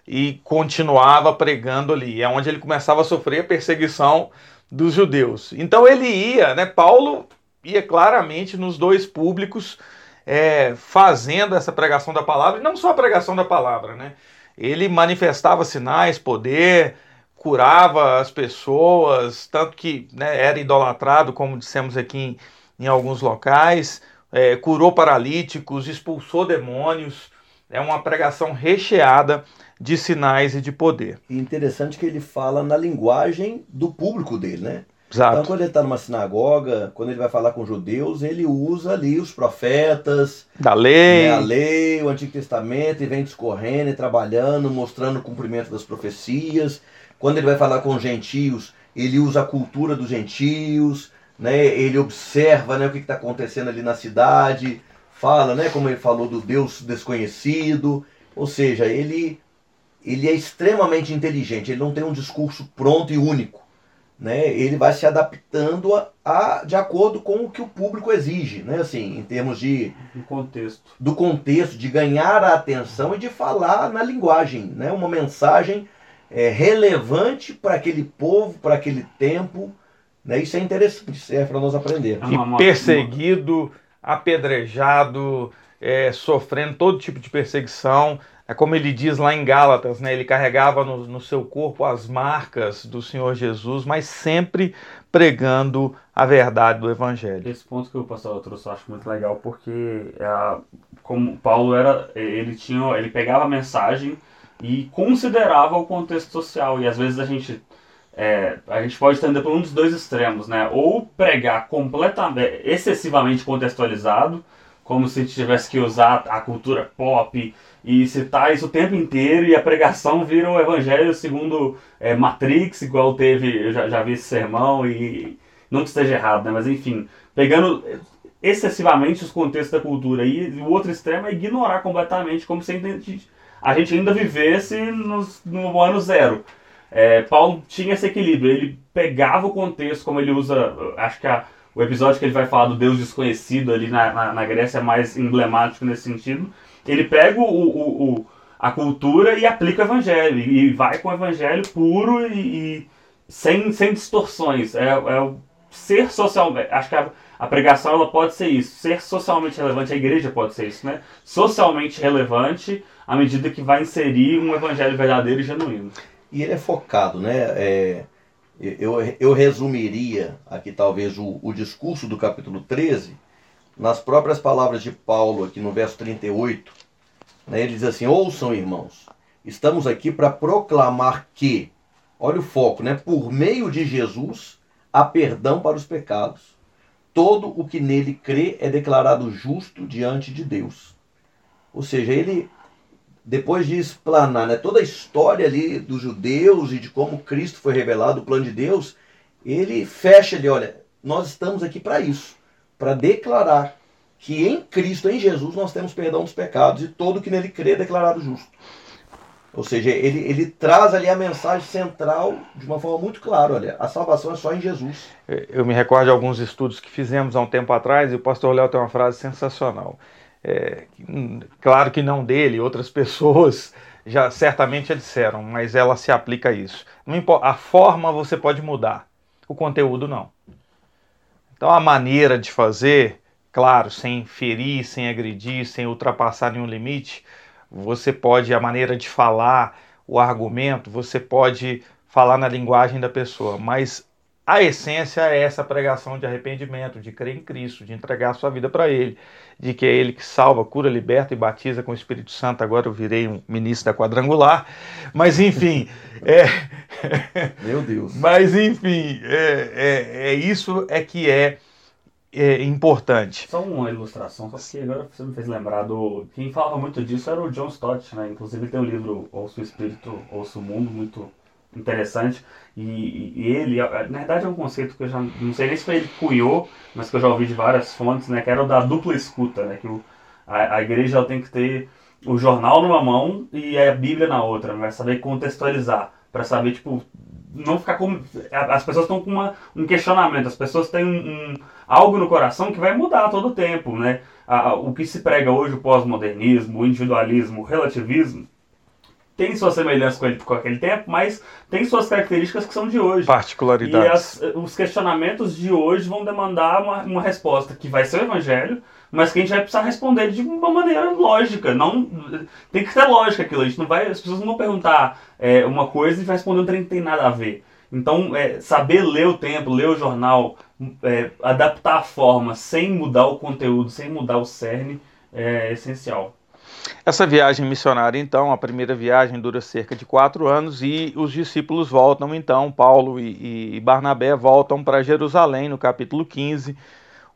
[SPEAKER 2] e continuava pregando ali. É onde ele começava a sofrer a perseguição dos judeus. Então ele ia, né? Paulo ia claramente nos dois públicos é, fazendo essa pregação da palavra, e não só a pregação da palavra, né? Ele manifestava sinais, poder, curava as pessoas, tanto que né, era idolatrado, como dissemos aqui em, em alguns locais, é, curou paralíticos, expulsou demônios. É uma pregação recheada de sinais e de poder.
[SPEAKER 3] E interessante que ele fala na linguagem do público dele, né?
[SPEAKER 2] Exato.
[SPEAKER 3] Então, quando ele está numa sinagoga, quando ele vai falar com judeus, ele usa ali os profetas,
[SPEAKER 2] da lei,
[SPEAKER 3] né, a lei, o Antigo Testamento, e vem discorrendo e trabalhando, mostrando o cumprimento das profecias. Quando ele vai falar com gentios, ele usa a cultura dos gentios, né? ele observa né, o que está acontecendo ali na cidade, fala, né, como ele falou, do Deus desconhecido. Ou seja, ele, ele é extremamente inteligente, ele não tem um discurso pronto e único. Né? Ele vai se adaptando a, a, de acordo com o que o público exige, né? assim, em termos de
[SPEAKER 1] do contexto,
[SPEAKER 3] do contexto, de ganhar a atenção e de falar na linguagem, né? uma mensagem é, relevante para aquele povo, para aquele tempo. Né? Isso é interessante, serve para nós aprender.
[SPEAKER 2] E perseguido, apedrejado, é, sofrendo todo tipo de perseguição. É como ele diz lá em Gálatas, né? ele carregava no, no seu corpo as marcas do Senhor Jesus, mas sempre pregando a verdade do Evangelho.
[SPEAKER 1] Esse ponto que o pastor trouxe eu acho muito legal, porque é, como Paulo era, ele tinha, ele pegava a mensagem e considerava o contexto social. E às vezes a gente é, a gente pode entender por um dos dois extremos, né? Ou pregar completamente, excessivamente contextualizado, como se tivesse que usar a cultura pop e citar isso o tempo inteiro e a pregação vira o evangelho segundo é, Matrix, igual teve, eu já, já vi esse sermão e não que esteja errado, né? Mas enfim, pegando excessivamente os contextos da cultura. E o outro extremo é ignorar completamente, como se a gente ainda vivesse nos, no ano zero. É, Paulo tinha esse equilíbrio, ele pegava o contexto, como ele usa, acho que a, o episódio que ele vai falar do Deus desconhecido ali na, na, na Grécia é mais emblemático nesse sentido. Ele pega o, o, o, a cultura e aplica o evangelho, e vai com o evangelho puro e, e sem, sem distorções. É, é o ser social. Acho que a, a pregação ela pode ser isso. Ser socialmente relevante, a igreja pode ser isso, né? Socialmente relevante à medida que vai inserir um evangelho verdadeiro e genuíno.
[SPEAKER 3] E ele é focado, né? É, eu, eu resumiria aqui talvez o, o discurso do capítulo 13 nas próprias palavras de Paulo, aqui no verso 38. Né? Ele diz assim: Ouçam, irmãos, estamos aqui para proclamar que, olha o foco, né? Por meio de Jesus há perdão para os pecados. Todo o que nele crê é declarado justo diante de Deus. Ou seja, ele, depois de explanar né, toda a história ali dos judeus e de como Cristo foi revelado, o plano de Deus, ele fecha ali, olha, nós estamos aqui para isso, para declarar que em Cristo, em Jesus, nós temos perdão dos pecados e todo que nele crê é declarado justo. Ou seja, ele, ele traz ali a mensagem central de uma forma muito clara, olha, a salvação é só em Jesus.
[SPEAKER 2] Eu me recordo de alguns estudos que fizemos há um tempo atrás e o pastor Léo tem uma frase sensacional. É, claro que não dele, outras pessoas já certamente já disseram, mas ela se aplica a isso. Importa, a forma você pode mudar, o conteúdo não. Então a maneira de fazer, claro, sem ferir, sem agredir, sem ultrapassar nenhum limite, você pode, a maneira de falar, o argumento, você pode falar na linguagem da pessoa, mas a essência é essa pregação de arrependimento, de crer em Cristo, de entregar a sua vida para Ele, de que é Ele que salva, cura, liberta e batiza com o Espírito Santo. Agora eu virei um ministro da quadrangular, mas enfim. é...
[SPEAKER 3] Meu Deus.
[SPEAKER 2] Mas enfim, é, é, é isso é que é é, importante.
[SPEAKER 1] Só uma ilustração, só que agora você me fez lembrar do. Quem falava muito disso era o John Stott, né? Inclusive tem o livro Ouço o Espírito, Ouço o Mundo, muito interessante. E, e, ele, na verdade, é um conceito que eu já não sei nem se foi ele cunhou, mas que eu já ouvi de várias fontes, né? Que era o da dupla escuta, né? Que o, a, a igreja tem que ter o jornal numa mão e a Bíblia na outra, né? vai saber contextualizar, para saber, tipo, não ficar com. As pessoas estão com uma, um questionamento, as pessoas têm um, um, algo no coração que vai mudar todo o tempo, né? A, o que se prega hoje, o pós-modernismo, o individualismo, o relativismo, tem suas semelhanças com, ele, com aquele tempo, mas tem suas características que são de hoje.
[SPEAKER 2] Particularidades.
[SPEAKER 1] E as, os questionamentos de hoje vão demandar uma, uma resposta que vai ser o evangelho, mas que a gente vai precisar responder de uma maneira lógica. Não, tem que ter lógica aquilo. A gente não vai, as pessoas não vão perguntar é, uma coisa e vai responder um trem que tem nada a ver. Então, é, saber ler o tempo, ler o jornal, é, adaptar a forma sem mudar o conteúdo, sem mudar o cerne, é essencial.
[SPEAKER 2] Essa viagem missionária, então, a primeira viagem dura cerca de quatro anos e os discípulos voltam, então, Paulo e, e Barnabé voltam para Jerusalém, no capítulo 15,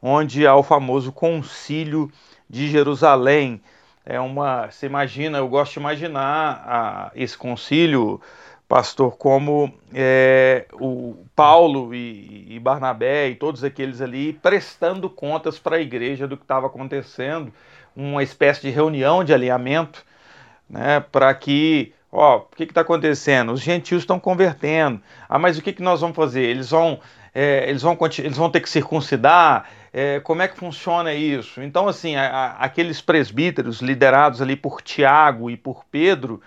[SPEAKER 2] onde há o famoso concílio de Jerusalém. É uma, você imagina, eu gosto de imaginar a, esse concílio, pastor, como é, o Paulo e, e Barnabé e todos aqueles ali prestando contas para a igreja do que estava acontecendo uma espécie de reunião de alinhamento, né, para que, ó, o que está acontecendo? Os gentios estão convertendo. Ah, mas o que, que nós vamos fazer? Eles vão, é, eles vão, eles vão ter que circuncidar? É, como é que funciona isso? Então, assim, a, a, aqueles presbíteros liderados ali por Tiago e por Pedro,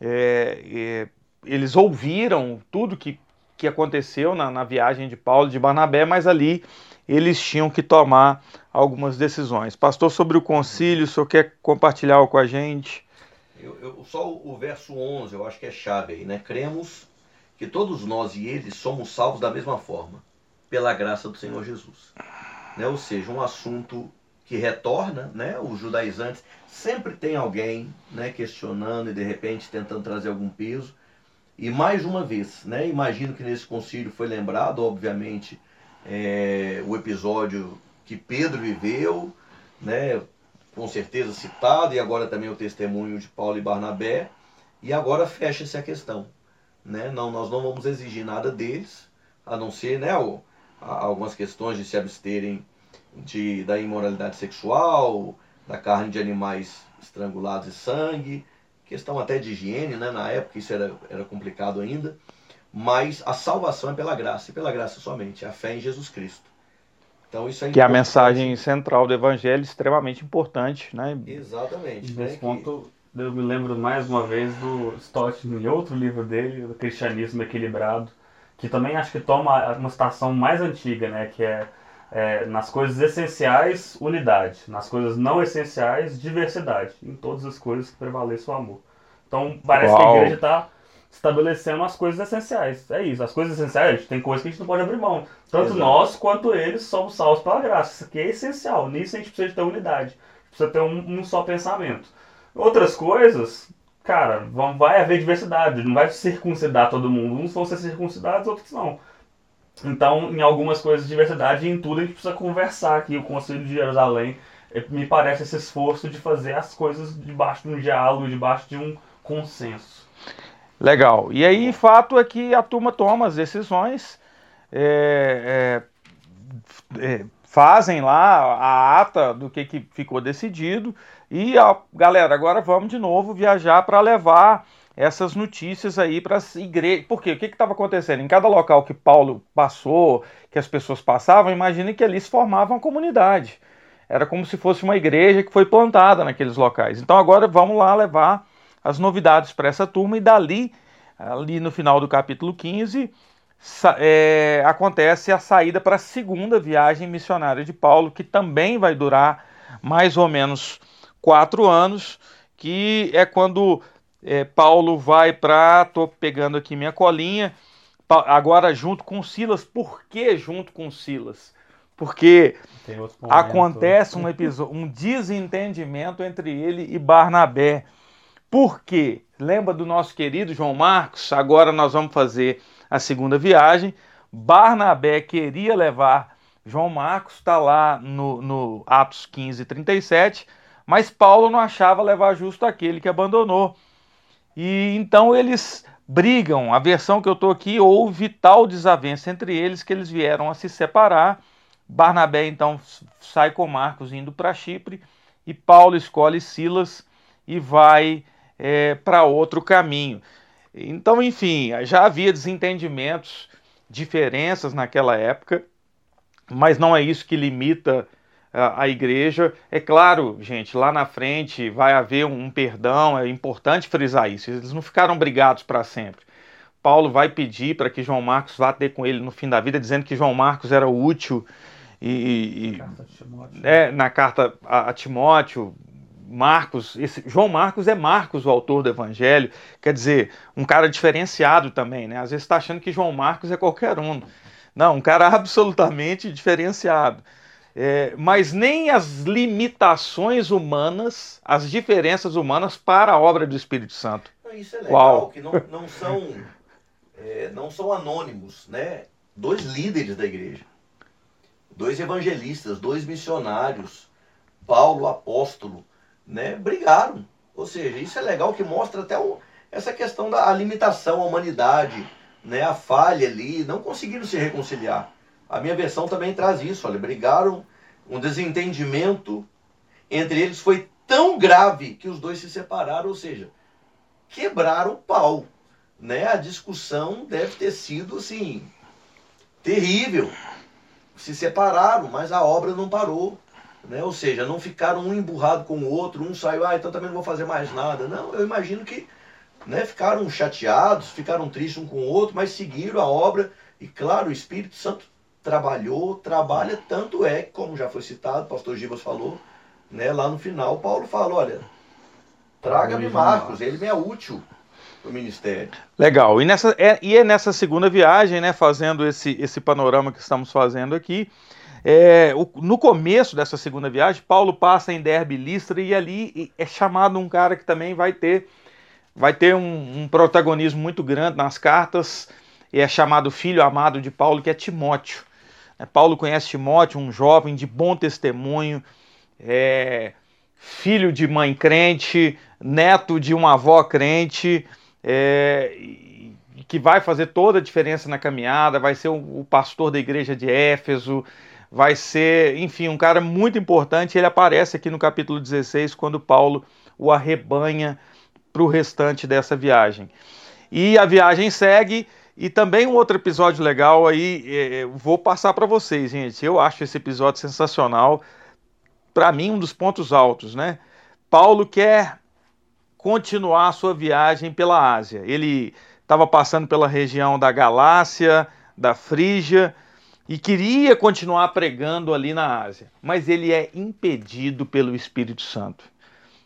[SPEAKER 2] é, é eles ouviram tudo que, que aconteceu na, na viagem de Paulo de Barnabé, mas ali eles tinham que tomar algumas decisões. Pastor, sobre o concílio, o senhor quer compartilhar com a gente?
[SPEAKER 3] Eu, eu, só o, o verso 11 eu acho que é chave aí, né? Cremos que todos nós e eles somos salvos da mesma forma, pela graça do Senhor Jesus. Né? Ou seja, um assunto que retorna, né? Os judaizantes sempre tem alguém, né, questionando e de repente tentando trazer algum peso. E mais uma vez, né? Imagino que nesse concílio foi lembrado, obviamente, é, o episódio que Pedro viveu, né, com certeza citado, e agora também o testemunho de Paulo e Barnabé, e agora fecha-se a questão. Né? Não, nós não vamos exigir nada deles, a não ser né, algumas questões de se absterem de, da imoralidade sexual, da carne de animais estrangulados e sangue, questão até de higiene, né? na época isso era, era complicado ainda, mas a salvação é pela graça, e pela graça somente, a fé em Jesus Cristo.
[SPEAKER 2] Então isso é Que é a mensagem central do evangelho, extremamente importante, né?
[SPEAKER 3] Exatamente.
[SPEAKER 1] Nesse né? ponto, que... eu me lembro mais uma vez do Stott, em outro livro dele, o Cristianismo Equilibrado, que também acho que toma uma citação mais antiga, né? Que é, é nas coisas essenciais, unidade. Nas coisas não essenciais, diversidade. Em todas as coisas que prevaleça o amor. Então parece Uau. que a igreja está estabelecendo as coisas essenciais. É isso, as coisas essenciais, tem coisas que a gente não pode abrir mão. Tanto Exato. nós quanto eles somos salvos pela graça. Isso aqui é essencial. Nisso a gente precisa ter unidade. Precisa ter um, um só pensamento. Outras coisas, cara, vão, vai haver diversidade. Não vai circuncidar todo mundo. Uns vão ser circuncidados, outros não. Então, em algumas coisas, diversidade e em tudo a gente precisa conversar aqui. O Conselho de Jerusalém é, me parece esse esforço de fazer as coisas debaixo de um diálogo, debaixo de um consenso.
[SPEAKER 2] Legal. E aí, fato é que a turma toma as decisões, é, é, é, fazem lá a ata do que, que ficou decidido e, ó, galera, agora vamos de novo viajar para levar essas notícias aí para as igrejas. Por quê? O que estava acontecendo? Em cada local que Paulo passou, que as pessoas passavam, imagine que ali se formava uma comunidade. Era como se fosse uma igreja que foi plantada naqueles locais. Então agora vamos lá levar as novidades para essa turma, e dali, ali no final do capítulo 15, é, acontece a saída para a segunda viagem missionária de Paulo, que também vai durar mais ou menos quatro anos, que é quando é, Paulo vai para. Estou pegando aqui minha colinha, agora junto com Silas. Por que junto com Silas? Porque acontece um, episódio, um desentendimento entre ele e Barnabé. Por quê? Lembra do nosso querido João Marcos? Agora nós vamos fazer a segunda viagem. Barnabé queria levar João Marcos, está lá no, no Atos 15, 37, mas Paulo não achava levar justo aquele que abandonou. E então eles brigam. A versão que eu estou aqui, houve tal desavença entre eles que eles vieram a se separar. Barnabé então sai com Marcos indo para Chipre e Paulo escolhe Silas e vai é, para outro caminho. Então, enfim, já havia desentendimentos, diferenças naquela época, mas não é isso que limita a, a igreja. É claro, gente, lá na frente vai haver um, perdão, é importante frisar isso. Eles não ficaram brigados para sempre. Paulo vai pedir para que João Marcos vá ter com ele no fim da vida, dizendo que João Marcos era útil e, e é, na carta a, a Timóteo, Marcos, esse, João Marcos é Marcos, o autor do Evangelho, quer dizer, um cara diferenciado também, né? Às vezes está achando que João Marcos é qualquer um. Não, um cara absolutamente diferenciado. É, mas nem as limitações humanas, as diferenças humanas para a obra do Espírito Santo.
[SPEAKER 3] Isso é legal, Qual? que não, não, são, é, não são anônimos, né? Dois líderes da igreja, dois evangelistas, dois missionários, Paulo, apóstolo, né, brigaram. Ou seja, isso é legal que mostra até o, essa questão da limitação à humanidade, né, a falha ali, não conseguiram se reconciliar. A minha versão também traz isso, olha, brigaram, um desentendimento entre eles foi tão grave que os dois se separaram, ou seja, quebraram o pau. Né? A discussão deve ter sido assim terrível. Se separaram, mas a obra não parou. Né? Ou seja, não ficaram um emburrado com o outro, um saiu, ah, então também não vou fazer mais nada. Não, eu imagino que né, ficaram chateados, ficaram tristes um com o outro, mas seguiram a obra. E claro, o Espírito Santo trabalhou, trabalha, tanto é que, como já foi citado, o pastor Gibas falou, né, lá no final, Paulo fala, olha, traga-me Marcos, ele me é útil para o ministério.
[SPEAKER 2] Legal, e, nessa, é, e é nessa segunda viagem, né, fazendo esse, esse panorama que estamos fazendo aqui, é, o, no começo dessa segunda viagem, Paulo passa em Derbe Listra e ali é chamado um cara que também vai ter, vai ter um, um protagonismo muito grande nas cartas, e é chamado filho amado de Paulo, que é Timóteo. É, Paulo conhece Timóteo, um jovem de bom testemunho, é, filho de mãe crente, neto de uma avó crente, é, que vai fazer toda a diferença na caminhada, vai ser o, o pastor da igreja de Éfeso, vai ser, enfim, um cara muito importante. Ele aparece aqui no capítulo 16 quando Paulo o arrebanha para o restante dessa viagem. E a viagem segue. E também um outro episódio legal aí, é, é vou passar para vocês, gente. Eu acho esse episódio sensacional. Para mim, um dos pontos altos, né? Paulo quer continuar a sua viagem pela Ásia. Ele estava passando pela região da Galácia, da Frígia e queria continuar pregando ali na Ásia, mas ele é impedido pelo Espírito Santo.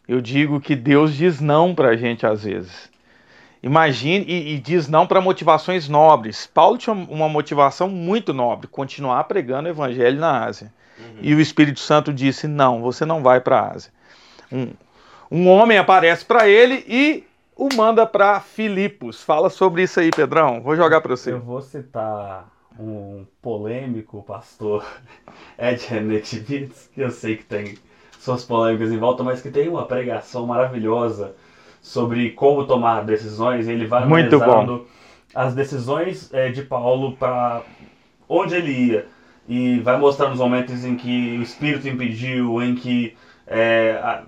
[SPEAKER 2] Eu digo que Deus diz não para a gente às vezes. Imagine e, e diz não para motivações nobres. Paulo tinha uma motivação muito nobre, continuar pregando o evangelho na Ásia. Uhum. E o Espírito Santo disse: não, você não vai para a Ásia. Um, um homem aparece para ele e o manda para Filipos. Fala sobre isso aí, Pedrão. Vou jogar para você.
[SPEAKER 1] Eu vou citar um polêmico pastor Ed Henriquez, que eu sei que tem suas polêmicas em volta, mas que tem uma pregação maravilhosa sobre como tomar decisões. Ele vai
[SPEAKER 2] Muito analisando bom.
[SPEAKER 1] as decisões é, de Paulo para onde ele ia e vai mostrando os momentos em que o Espírito impediu, em que é,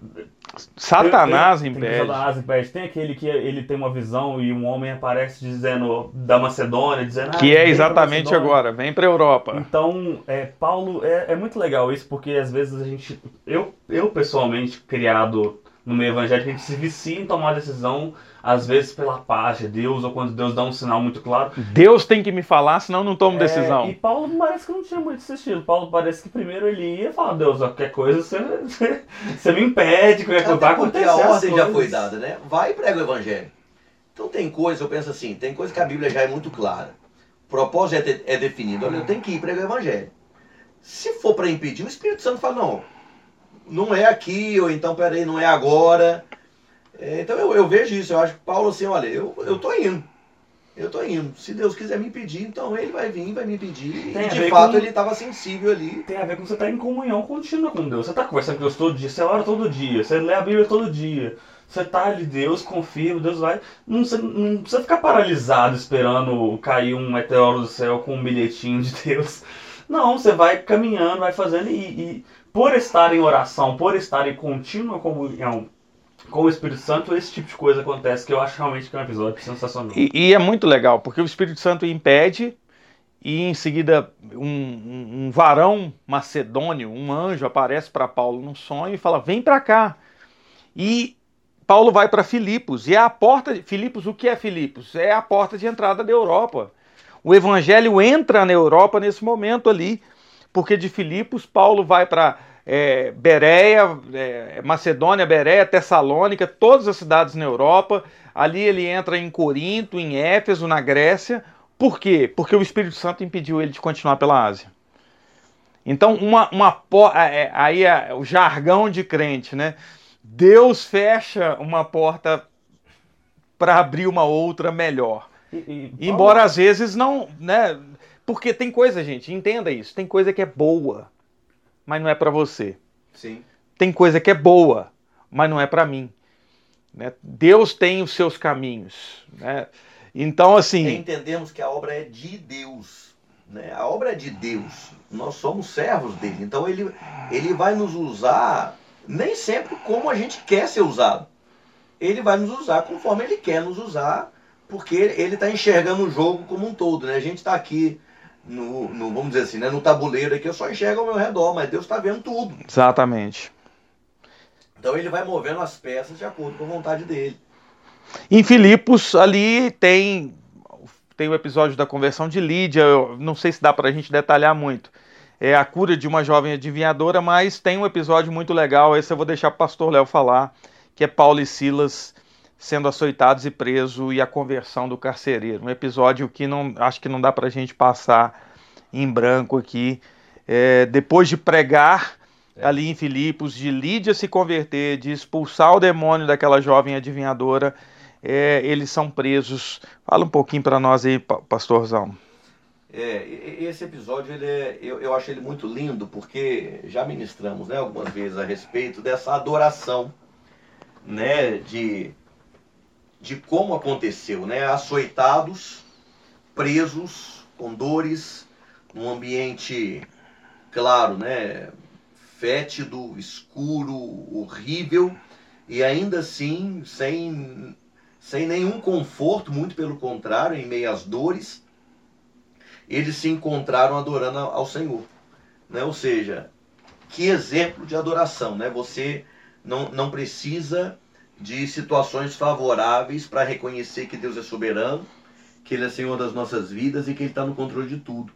[SPEAKER 2] Satanás tem, impede.
[SPEAKER 1] Tem Satanás impede. Tem aquele que ele tem uma visão e um homem aparece dizendo da Macedônia, dizendo
[SPEAKER 2] que ah, é exatamente agora, vem para Europa.
[SPEAKER 1] Então, é, Paulo é, é muito legal isso porque às vezes a gente, eu, eu pessoalmente criado no meio evangélico, a gente se vicia em tomar decisão às vezes pela paz de Deus, ou quando Deus dá um sinal muito claro.
[SPEAKER 2] Deus tem que me falar, senão não tomo é, decisão.
[SPEAKER 1] E Paulo parece que não tinha muito esse estilo. Paulo parece que primeiro ele ia falar, Deus, qualquer coisa você, você, me impede, qualquer coisa vai acontecer.
[SPEAKER 3] a ordem já foi dada, né? Vai e prega o evangelho. Então tem coisa, eu penso assim, tem coisa que a Bíblia já é muito clara. O propósito é, é definido. Olha, eu tenho que ir pregar o evangelho. Se for para impedir, o Espírito Santo fala, não, não é aqui, ou então, peraí, não é agora. É, então eu, eu, vejo isso, eu acho que Paulo assim, olha, eu, eu tô indo. Eu tô indo. Se Deus quiser me impedir, então ele vai vir, vai me impedir. Tem e de fato com... ele estava sensível ali.
[SPEAKER 1] Tem a ver com você estar tá em comunhão contínua com Deus. Você está conversando com Deus todo dia, você ora todo dia, você lê a Bíblia todo dia. Você tá ali, Deus confia, Deus vai. Não, você, não precisa ficar paralisado esperando cair um meteoro do céu com um bilhetinho de Deus. Não, você vai caminhando, vai fazendo e, e por estar em oração, por estar em contínua comunhão com o Espírito Santo, esse tipo de coisa acontece, que eu acho realmente que é um episódio sensacional.
[SPEAKER 2] E, e é muito legal, porque o Espírito Santo impede, e em seguida um, um, varão macedônio, um anjo, aparece para Paulo num sonho e fala: vem para cá. E Paulo vai para Filipos, e é a porta de Filipos, o que é Filipos? É a porta de entrada da Europa. O evangelho entra na Europa nesse momento ali, porque de Filipos Paulo vai para é, Bereia, é, Macedônia, Bereia, Tessalônica, todas as cidades na Europa. Ali ele entra em Corinto, em Éfeso, na Grécia. Por quê? Porque o Espírito Santo impediu ele de continuar pela Ásia. Então, uma, uma é, aí é o jargão de crente, né? Deus fecha uma porta para abrir uma outra melhor. E, e, Embora às vezes não, né? Porque tem coisa, gente, entenda isso, tem coisa que é boa mas não é para você.
[SPEAKER 3] Sim.
[SPEAKER 2] Tem coisa que é boa, mas não é para mim. Né? Deus tem os seus caminhos. Né? Então, assim.
[SPEAKER 3] Entendemos que a obra é de Deus. Né? A obra é de Deus. Nós somos servos dele. Então, ele, ele vai nos usar nem sempre como a gente quer ser usado. Ele vai nos usar conforme ele quer nos usar, porque ele está enxergando o jogo como um todo. Né? A gente está aqui no, no, vamos dizer assim, né, no tabuleiro aqui, eu só enxergo ao meu redor, mas Deus está vendo tudo.
[SPEAKER 2] Exatamente.
[SPEAKER 3] Então ele vai movendo as peças de acordo com a vontade dele.
[SPEAKER 2] Em Filipos, ali tem tem o episódio da conversão de Lídia, eu não sei se dá para a gente detalhar muito. É a cura de uma jovem adivinhadora, mas tem um episódio muito legal, esse eu vou deixar o pastor Léo falar, que é Paulo e Silas sendo açoitados e presos e a conversão do carcereiro. Um episódio que não acho que não dá para a gente passar em branco aqui. É, depois de pregar é. ali em Filipos, de Lídia se converter, de expulsar o demônio daquela jovem adivinhadora, é, eles são presos. Fala um pouquinho para nós aí, pastorzão.
[SPEAKER 3] É, esse episódio ele é, eu, eu acho ele muito lindo porque já ministramos né, algumas vezes a respeito dessa adoração né, de de como aconteceu, né? Açoitados, presos, com dores, num ambiente claro, né, fétido, escuro, horrível, e ainda assim sem, sem nenhum conforto, muito pelo contrário, em meio às dores, eles se encontraram adorando ao Senhor. Né? Ou seja, que exemplo de adoração, né? Você não, não precisa de situações favoráveis para reconhecer que Deus é soberano, que Ele é Senhor das nossas vidas e que Ele está no controle de tudo.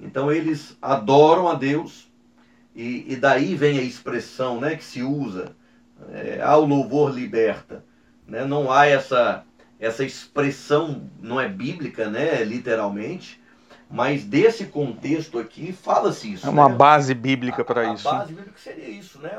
[SPEAKER 3] Então eles adoram a Deus e, e daí vem a expressão né, que se usa, é, ao louvor liberta. Né? Não há essa, essa expressão, não é bíblica, né, literalmente, mas desse contexto aqui fala-se isso.
[SPEAKER 2] É uma
[SPEAKER 3] né?
[SPEAKER 2] base bíblica para isso.
[SPEAKER 3] A base bíblica seria isso, né?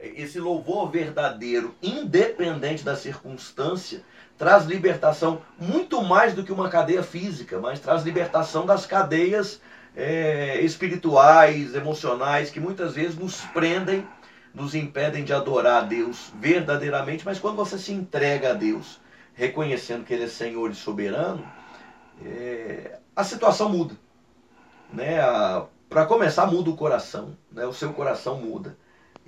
[SPEAKER 3] Esse louvor verdadeiro, independente da circunstância, traz libertação muito mais do que uma cadeia física, mas traz libertação das cadeias é, espirituais, emocionais, que muitas vezes nos prendem, nos impedem de adorar a Deus verdadeiramente, mas quando você se entrega a Deus, reconhecendo que Ele é Senhor e soberano, é, a situação muda. Né? Para começar, muda o coração, né? o seu coração muda.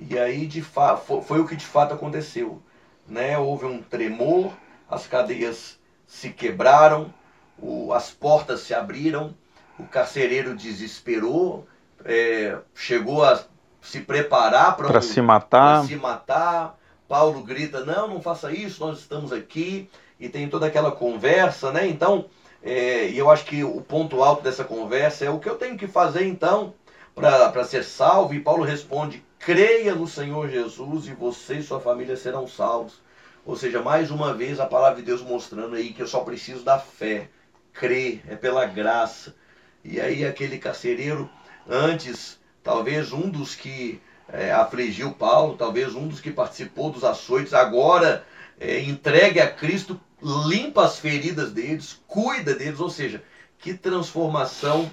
[SPEAKER 3] E aí de fa foi o que de fato aconteceu. Né? Houve um tremor, as cadeias se quebraram, o, as portas se abriram, o carcereiro desesperou, é, chegou a se preparar para
[SPEAKER 2] um, se matar.
[SPEAKER 3] se matar. Paulo grita: Não, não faça isso, nós estamos aqui. E tem toda aquela conversa, né? Então, é, e eu acho que o ponto alto dessa conversa é o que eu tenho que fazer então para ser salvo. E Paulo responde: creia no Senhor Jesus e você e sua família serão salvos. Ou seja, mais uma vez a palavra de Deus mostrando aí que eu só preciso da fé. Crer, é pela graça. E aí aquele carcereiro, antes, talvez um dos que é, afligiu Paulo, talvez um dos que participou dos açoites, agora é, entregue a Cristo limpa as feridas deles, cuida deles, ou seja, que transformação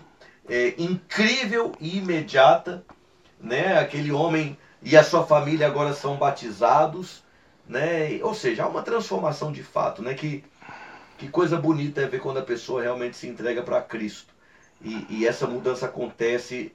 [SPEAKER 3] é, incrível e imediata, né? Aquele homem e a sua família agora são batizados, né? Ou seja, há uma transformação de fato, né? Que, que coisa bonita é ver quando a pessoa realmente se entrega para Cristo. E, e, essa mudança acontece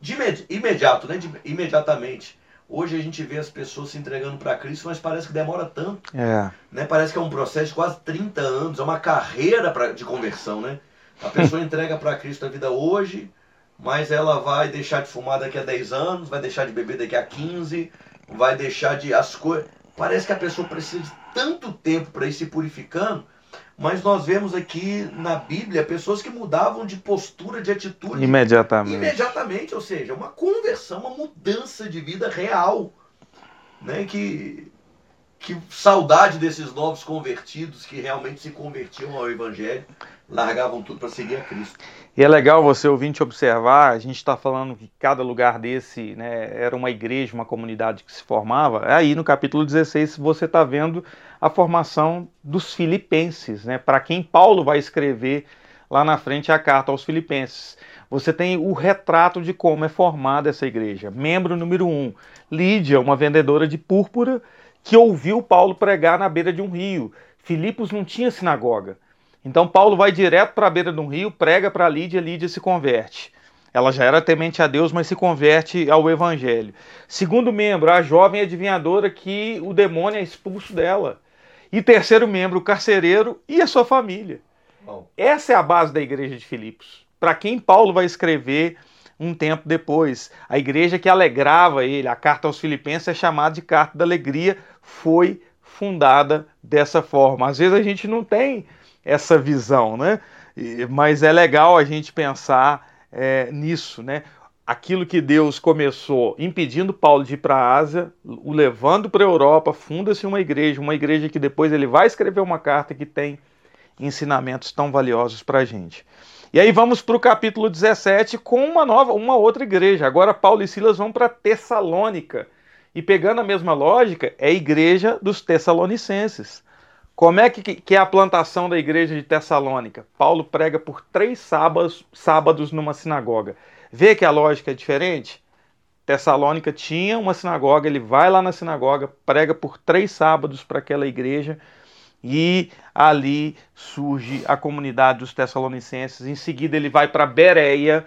[SPEAKER 3] de imediato, né? De, imediatamente. Hoje a gente vê as pessoas se entregando para Cristo, mas parece que demora tanto.
[SPEAKER 2] É.
[SPEAKER 3] Né? Parece que é um processo de quase 30 anos, é uma carreira pra, de conversão. Né? A pessoa entrega para Cristo a vida hoje, mas ela vai deixar de fumar daqui a 10 anos, vai deixar de beber daqui a 15, vai deixar de. as coisas. Parece que a pessoa precisa de tanto tempo para ir se purificando mas nós vemos aqui na Bíblia pessoas que mudavam de postura, de atitude.
[SPEAKER 2] Imediatamente.
[SPEAKER 3] Imediatamente, ou seja, uma conversão, uma mudança de vida real. Né? Que, que saudade desses novos convertidos que realmente se convertiam ao Evangelho, largavam tudo para seguir a Cristo.
[SPEAKER 2] E é legal você ouvinte observar, a gente está falando que cada lugar desse né, era uma igreja, uma comunidade que se formava. Aí no capítulo 16 você está vendo a formação dos filipenses, né? Para quem Paulo vai escrever lá na frente a carta aos filipenses. Você tem o retrato de como é formada essa igreja. Membro número um, Lídia, uma vendedora de púrpura que ouviu Paulo pregar na beira de um rio. Filipos não tinha sinagoga. Então Paulo vai direto para a beira de um rio, prega para Lídia, Lídia se converte. Ela já era temente a Deus, mas se converte ao Evangelho. Segundo membro, a jovem adivinhadora que o demônio é expulso dela. E terceiro membro, o carcereiro e a sua família. Bom. Essa é a base da igreja de Filipos. Para quem Paulo vai escrever um tempo depois. A igreja que alegrava ele, a carta aos Filipenses é chamada de carta da alegria, foi fundada dessa forma. Às vezes a gente não tem essa visão, né? Mas é legal a gente pensar é, nisso, né? aquilo que Deus começou impedindo Paulo de ir para a Ásia, o levando para a Europa, funda-se uma igreja, uma igreja que depois ele vai escrever uma carta que tem ensinamentos tão valiosos para a gente. E aí vamos para o capítulo 17 com uma nova, uma outra igreja. Agora Paulo e Silas vão para Tessalônica. E pegando a mesma lógica, é a igreja dos Tessalonicenses. Como é que, que é a plantação da igreja de Tessalônica? Paulo prega por três sábados, sábados numa sinagoga. Vê que a lógica é diferente? Tessalônica tinha uma sinagoga, ele vai lá na sinagoga, prega por três sábados para aquela igreja e ali surge a comunidade dos Tessalonicenses. Em seguida, ele vai para Bereia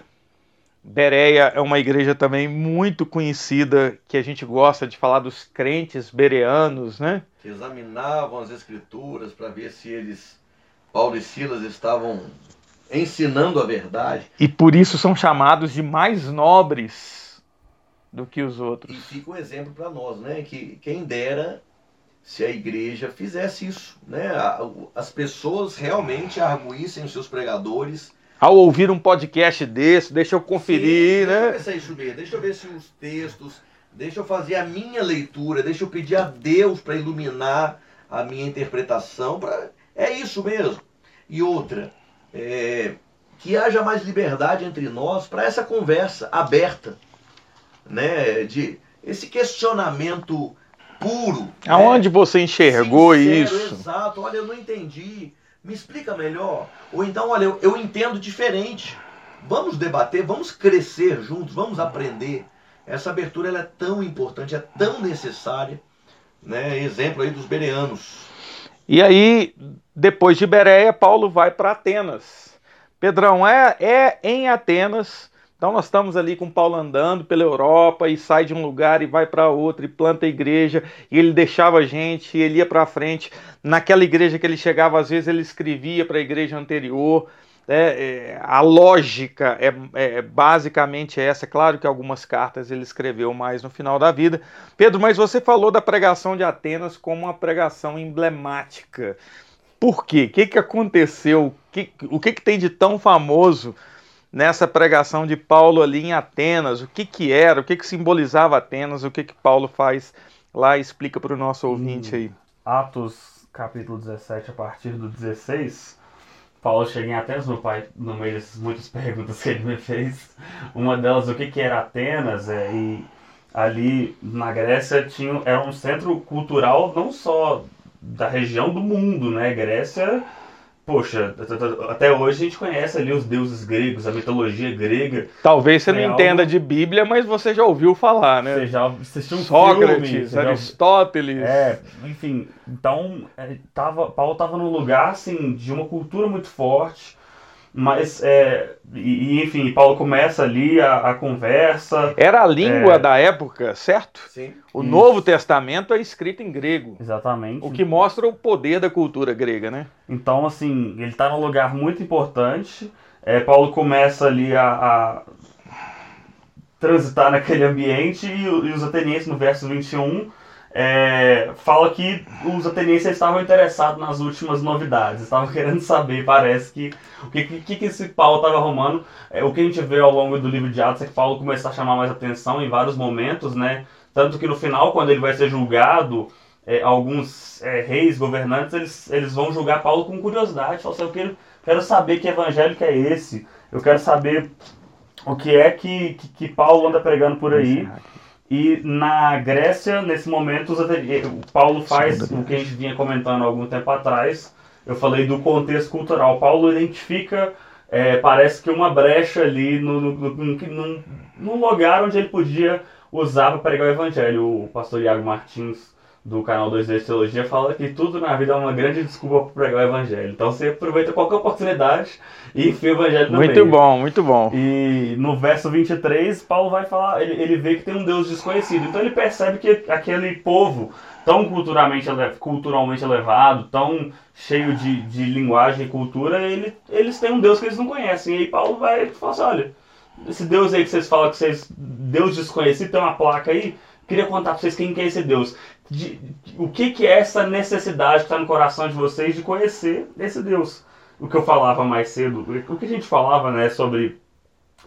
[SPEAKER 2] Bereia é uma igreja também muito conhecida, que a gente gosta de falar dos crentes bereanos, né?
[SPEAKER 3] Que examinavam as escrituras para ver se eles, Paulo e Silas, estavam ensinando a verdade.
[SPEAKER 2] E por isso são chamados de mais nobres do que os outros.
[SPEAKER 3] E fica um exemplo para nós, né? Que quem dera se a igreja fizesse isso, né? As pessoas realmente arguíssem os seus pregadores
[SPEAKER 2] ao ouvir um podcast desse, deixa eu conferir,
[SPEAKER 3] Sim,
[SPEAKER 2] né?
[SPEAKER 3] Deixa eu, ver, deixa eu ver se os textos, deixa eu fazer a minha leitura, deixa eu pedir a Deus para iluminar a minha interpretação. Pra... É isso mesmo. E outra, é... que haja mais liberdade entre nós para essa conversa aberta, né? De esse questionamento puro. Né?
[SPEAKER 2] Aonde né? você enxergou Sincero, isso?
[SPEAKER 3] Exato. Olha, eu não entendi. Me explica melhor. Ou então, olha, eu, eu entendo diferente. Vamos debater, vamos crescer juntos, vamos aprender. Essa abertura ela é tão importante, é tão necessária. Né? Exemplo aí dos bereanos.
[SPEAKER 2] E aí, depois de Bereia, Paulo vai para Atenas. Pedrão, é, é em Atenas então nós estamos ali com Paulo andando pela Europa e sai de um lugar e vai para outro e planta a igreja e ele deixava a gente, e ele ia para frente. Naquela igreja que ele chegava, às vezes ele escrevia para a igreja anterior. É, é, a lógica é, é, basicamente essa. Claro que algumas cartas ele escreveu mais no final da vida. Pedro, mas você falou da pregação de Atenas como uma pregação emblemática. Por quê? O que, que aconteceu? O que, o que, que tem de tão famoso nessa pregação de Paulo ali em Atenas, o que que era, o que que simbolizava Atenas, o que que Paulo faz lá explica para o nosso ouvinte aí.
[SPEAKER 1] Atos capítulo 17, a partir do 16, Paulo chega em Atenas, no, pai, no meio dessas muitas perguntas que ele me fez, uma delas, o que que era Atenas, é, e ali na Grécia tinha, era um centro cultural não só da região do mundo, né, Grécia poxa, até hoje a gente conhece ali os deuses gregos, a mitologia grega.
[SPEAKER 2] Talvez você não algo... entenda de Bíblia, mas você já ouviu falar, né?
[SPEAKER 1] Você já assistiu um
[SPEAKER 2] Sócrates, filme, Aristóteles.
[SPEAKER 1] É, enfim, então é, tava, Paulo estava num lugar assim de uma cultura muito forte mas, é, e, enfim, Paulo começa ali a, a conversa.
[SPEAKER 2] Era a língua é, da época, certo?
[SPEAKER 3] Sim.
[SPEAKER 2] O Isso. Novo Testamento é escrito em grego.
[SPEAKER 1] Exatamente.
[SPEAKER 2] O que mostra o poder da cultura grega, né?
[SPEAKER 1] Então, assim, ele está num lugar muito importante. É, Paulo começa ali a, a transitar naquele ambiente e, e os atenienses, no verso 21, é, fala que os atenienses estavam interessados nas últimas novidades, estavam querendo saber, parece que o que, que, que esse Paulo estava arrumando. É, o que a gente vê ao longo do livro de Atos é que Paulo começa a chamar mais atenção em vários momentos, né? Tanto que no final, quando ele vai ser julgado, é, alguns é, reis, governantes, eles, eles vão julgar Paulo com curiosidade. Falam assim, eu quero, quero saber que evangelho que é esse, eu quero saber o que é que, que, que Paulo anda pregando por aí. E na Grécia, nesse momento, o Paulo faz o que a gente vinha comentando há algum tempo atrás. Eu falei do contexto cultural. Paulo identifica, é, parece que uma brecha ali no, no, no, no, lugar onde ele podia usar para pregar o evangelho. O pastor Iago Martins do canal 2D Teologia fala que tudo na vida é uma grande desculpa para pregar o evangelho. Então você aproveita qualquer oportunidade e enfia o evangelho no
[SPEAKER 2] Muito
[SPEAKER 1] meio.
[SPEAKER 2] bom, muito bom.
[SPEAKER 1] E no verso 23, Paulo vai falar, ele, ele vê que tem um Deus desconhecido. Então ele percebe que aquele povo tão culturalmente, culturalmente elevado, tão cheio de, de linguagem e cultura, ele, eles têm um Deus que eles não conhecem. E aí Paulo vai falar assim, olha, esse Deus aí que vocês falam que vocês, Deus desconhecido, tem uma placa aí, queria contar para vocês quem que é esse Deus de, de, o que, que é essa necessidade que está no coração de vocês de conhecer esse Deus. O que eu falava mais cedo, o que a gente falava né, sobre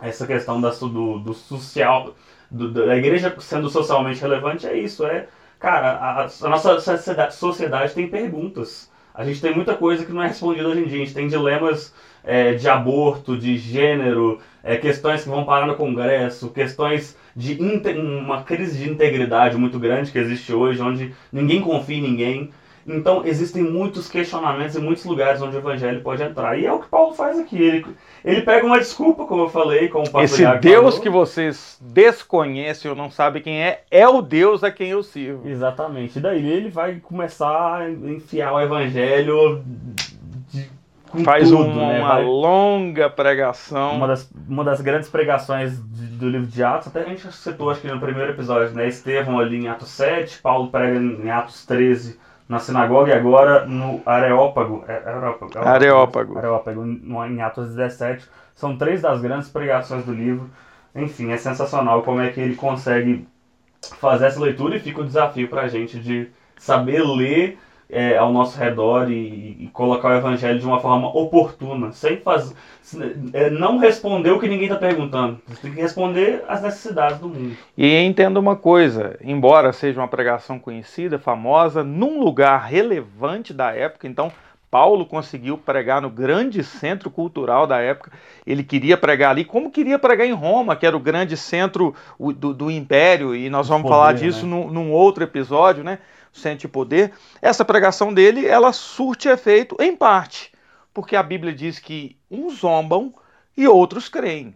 [SPEAKER 1] essa questão da, do, do social, do, da igreja sendo socialmente relevante, é isso. É, cara, a, a nossa sociedade, sociedade tem perguntas. A gente tem muita coisa que não é respondida hoje em dia. A gente tem dilemas é, de aborto, de gênero, é, questões que vão parar no Congresso, questões de uma crise de integridade muito grande que existe hoje, onde ninguém confia em ninguém. Então existem muitos questionamentos e muitos lugares onde o evangelho pode entrar. E é o que Paulo faz aqui. Ele, ele pega uma desculpa, como eu falei, com o pastor
[SPEAKER 2] Esse Iago Deus falou. que vocês desconhecem ou não sabem quem é, é o Deus a quem eu sirvo.
[SPEAKER 1] Exatamente. E daí ele vai começar a enfiar o evangelho
[SPEAKER 2] Faz
[SPEAKER 1] tudo,
[SPEAKER 2] uma,
[SPEAKER 1] né?
[SPEAKER 2] uma longa pregação.
[SPEAKER 1] uma das, uma das grandes pregações de- do livro de Atos, até a gente citou, acho que no primeiro episódio, né? Estevão ali em Atos 7, Paulo prega em Atos 13 na sinagoga e agora no Areópago. é- Areópago,
[SPEAKER 2] Areópago.
[SPEAKER 1] Areópago, no- em Atos 17. São três das grandes pregações do livro. Enfim, é sensacional como é que ele consegue fazer essa leitura e fica o desafio pra gente de saber ler é, ao nosso redor e, e colocar o evangelho de uma forma oportuna, sem fazer. é, não responder o que ninguém está perguntando. Você tem que responder as necessidades do mundo.
[SPEAKER 2] E entenda uma coisa, embora seja uma pregação conhecida, famosa, num lugar relevante da época, então Paulo conseguiu pregar no grande centro cultural da época. Ele queria pregar ali, como queria pregar em Roma, que era o grande centro do, do império, e nós vamos
[SPEAKER 1] Poder,
[SPEAKER 2] falar disso
[SPEAKER 1] né?
[SPEAKER 2] num, num outro episódio, né? De poder. Essa pregação dele, ela surte efeito em parte, porque a Bíblia diz que uns zombam e outros creem.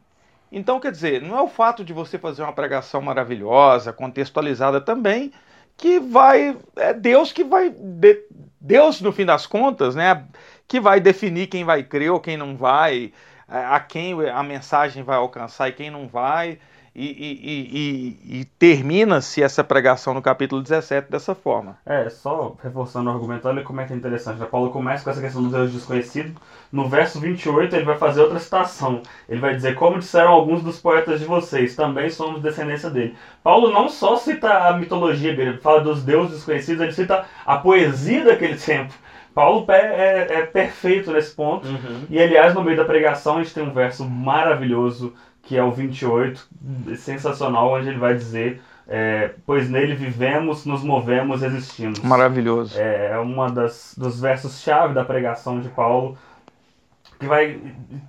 [SPEAKER 2] Então, quer dizer, não é o fato de você fazer uma pregação maravilhosa, contextualizada também, que vai. É Deus que vai. de- Deus, no fim das contas, né? Que vai definir quem vai crer ou quem não vai, a quem a mensagem vai alcançar e quem não vai. E, e- e- e- termina-se essa pregação no capítulo 17 dessa forma.
[SPEAKER 1] É, só reforçando o argumento, olha como é que é interessante. né? Paulo começa com essa questão do Deus desconhecido. No verso 28, ele vai fazer outra citação. Ele vai dizer: Como disseram alguns dos poetas de vocês, também somos descendência dele. Paulo não só cita a mitologia grega, fala dos deuses desconhecidos, ele cita a poesia daquele tempo. Paulo é, é- é perfeito nesse ponto. E aliás, no meio da pregação, a gente tem um verso maravilhoso, que é o 28, sensacional, onde ele vai dizer: é, Pois nele vivemos, nos movemos, existimos.
[SPEAKER 2] Maravilhoso.
[SPEAKER 1] É, é uma das dos versos-chave da pregação de Paulo, que vai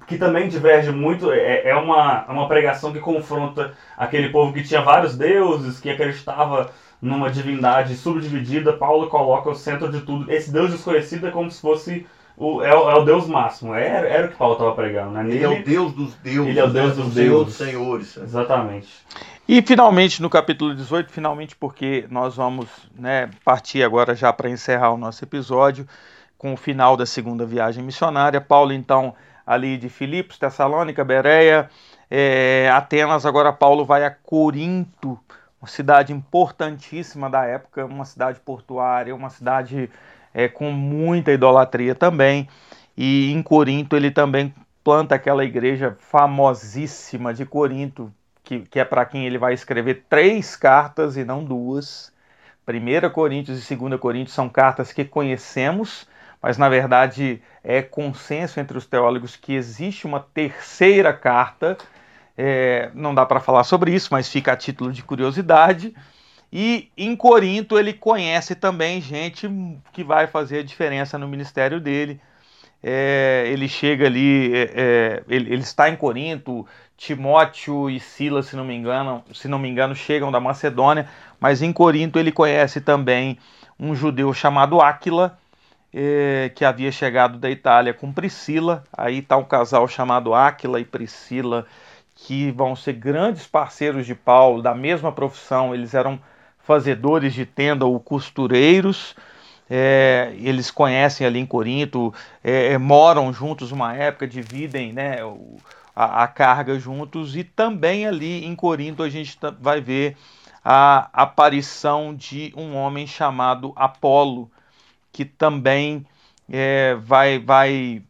[SPEAKER 1] que também diverge muito. É, é uma, é uma pregação que confronta aquele povo que tinha vários deuses, que acreditava numa divindade subdividida. Paulo coloca o centro de tudo. Esse Deus desconhecido é como se fosse o, é, o, é o Deus máximo. Era, era o que Paulo estava pregando, né?
[SPEAKER 3] Ele é o
[SPEAKER 1] Nele-
[SPEAKER 3] Deus dos deuses.
[SPEAKER 1] Ele é o Deus
[SPEAKER 3] né?
[SPEAKER 1] dos
[SPEAKER 3] Senhor
[SPEAKER 1] deuses.
[SPEAKER 3] dos senhores.
[SPEAKER 1] Exatamente.
[SPEAKER 2] E finalmente no capítulo 18, finalmente porque nós vamos né, partir agora já para encerrar o nosso episódio com o final da segunda viagem missionária. Paulo então ali de Filipos, Tessalônica, Bereia, eh, Atenas, agora Paulo vai a Corinto, uma cidade importantíssima da época, uma cidade portuária, uma cidade eh, com muita idolatria também. E em Corinto ele também planta aquela igreja famosíssima de Corinto, que, que é para quem ele vai escrever três cartas e não duas. 1 Coríntios e 2 Coríntios são cartas que conhecemos, mas na verdade é consenso entre os teólogos que existe uma terceira carta. É, não dá para falar sobre isso, mas fica a título de curiosidade. E em Corinto ele conhece também gente que vai fazer a diferença no ministério dele. É, ele chega ali, é, é, ele, ele está em Corinto, Timóteo e Silas, se não me engano, se não me engano, chegam da Macedônia, mas em Corinto ele conhece também um judeu chamado Áquila, é, que havia chegado da Itália com Priscila. Aí está um casal chamado Áquila e Priscila, que vão ser grandes parceiros de Paulo, da mesma profissão, eles eram fazedores de tenda ou costureiros. É, eles conhecem ali em Corinto, é, é, moram juntos uma época, dividem né, a, a, carga juntos, e também ali em Corinto a gente vai ver a aparição de um homem chamado Apolo, que também é, vai, vai,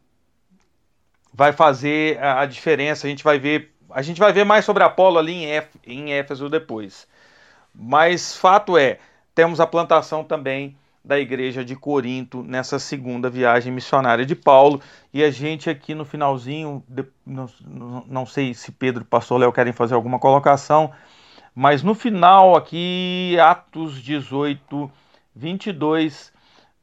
[SPEAKER 2] vai fazer a, a, diferença. A gente vai ver, a gente vai ver mais sobre Apolo ali em, Éf, em Éfeso depois. Mas fato é, temos a plantação também da igreja de Corinto nessa segunda viagem missionária de Paulo. E a gente aqui no finalzinho, não, sei se Pedro e pastor Léo querem fazer alguma colocação, mas no final aqui, Atos 18, 22,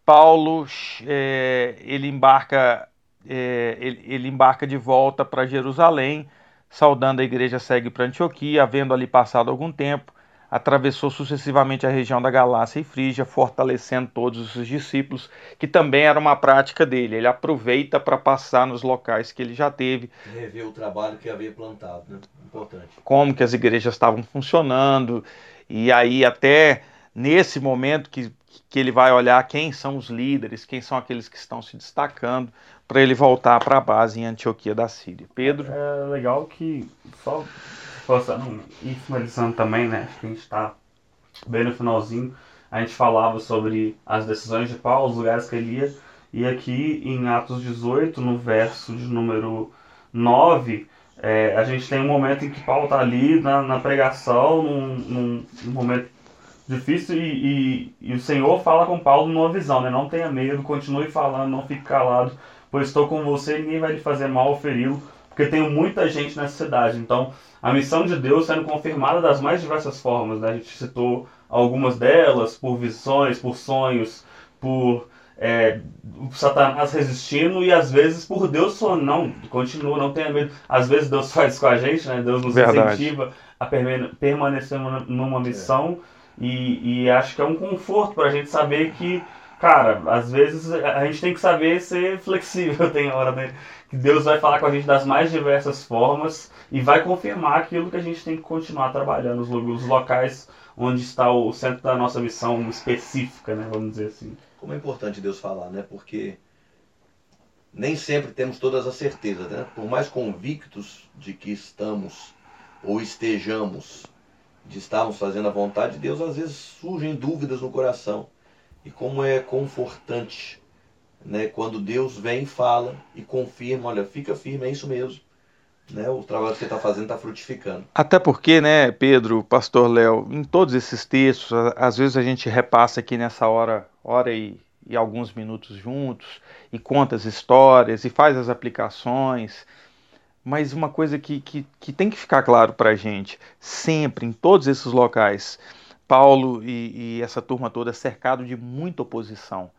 [SPEAKER 2] Paulo é, ele embarca é, ele, ele embarca de volta para Jerusalém, saudando a igreja segue para Antioquia, havendo ali passado algum tempo atravessou sucessivamente a região da Galácia e Frígia, fortalecendo todos os discípulos, que também era uma prática dele. Ele aproveita para passar nos locais que ele já teve.
[SPEAKER 3] Rever o trabalho que havia plantado, né? Importante.
[SPEAKER 2] Como que as igrejas estavam funcionando, e aí até nesse momento que, que ele vai olhar quem são os líderes, quem são aqueles que estão se destacando, para ele voltar para a base em Antioquia da Síria. Pedro?
[SPEAKER 1] É legal que, só passando e finalizando também, né? Acho que a gente está bem no finalzinho. A gente falava sobre as decisões de Paulo, os lugares que ele ia. E aqui em Atos 18, no verso de número 9, é, a gente tem um momento em que Paulo está ali na, na pregação, num, num, num, momento difícil, e, e, e, o Senhor fala com Paulo numa visão, né? Não tenha medo, continue falando, não fique calado, pois estou com você ninguém vai lhe fazer mal ou feri-lo, porque tenho muita gente nessa cidade. Então, a missão de Deus sendo confirmada das mais diversas formas, né? A gente citou algumas delas, por visões, por sonhos, por é, Satanás resistindo e às vezes por Deus falando, não, continua, não tenha medo. Às vezes Deus faz com a gente, né? Deus nos Verdade. incentiva a permanecer numa missão é. e, e acho que é um conforto para a gente saber que, cara, às vezes a gente tem que saber ser flexível, tem hora, né? Deus vai falar com a gente das mais diversas formas e vai confirmar aquilo que a gente tem que continuar trabalhando, os locais onde está o centro da nossa missão específica, né? Vamos dizer assim
[SPEAKER 3] como é importante Deus falar, né? Porque nem sempre temos todas as certezas, né? Por mais convictos de que estamos ou estejamos de estarmos fazendo a vontade de Deus, às vezes surgem dúvidas no coração. E como é confortante, né? Quando Deus vem fala e confirma, olha, fica firme, é isso mesmo. Né, o trabalho que você está fazendo está frutificando.
[SPEAKER 2] Até porque, né, Pedro, Pastor Léo, em todos esses textos, às vezes a gente repassa aqui nessa hora hora e, e alguns minutos juntos, e conta as histórias, e faz as aplicações. Mas uma coisa que, que, que tem que ficar claro para a gente, sempre, em todos esses locais, Paulo e, e essa turma toda é cercado de muita oposição.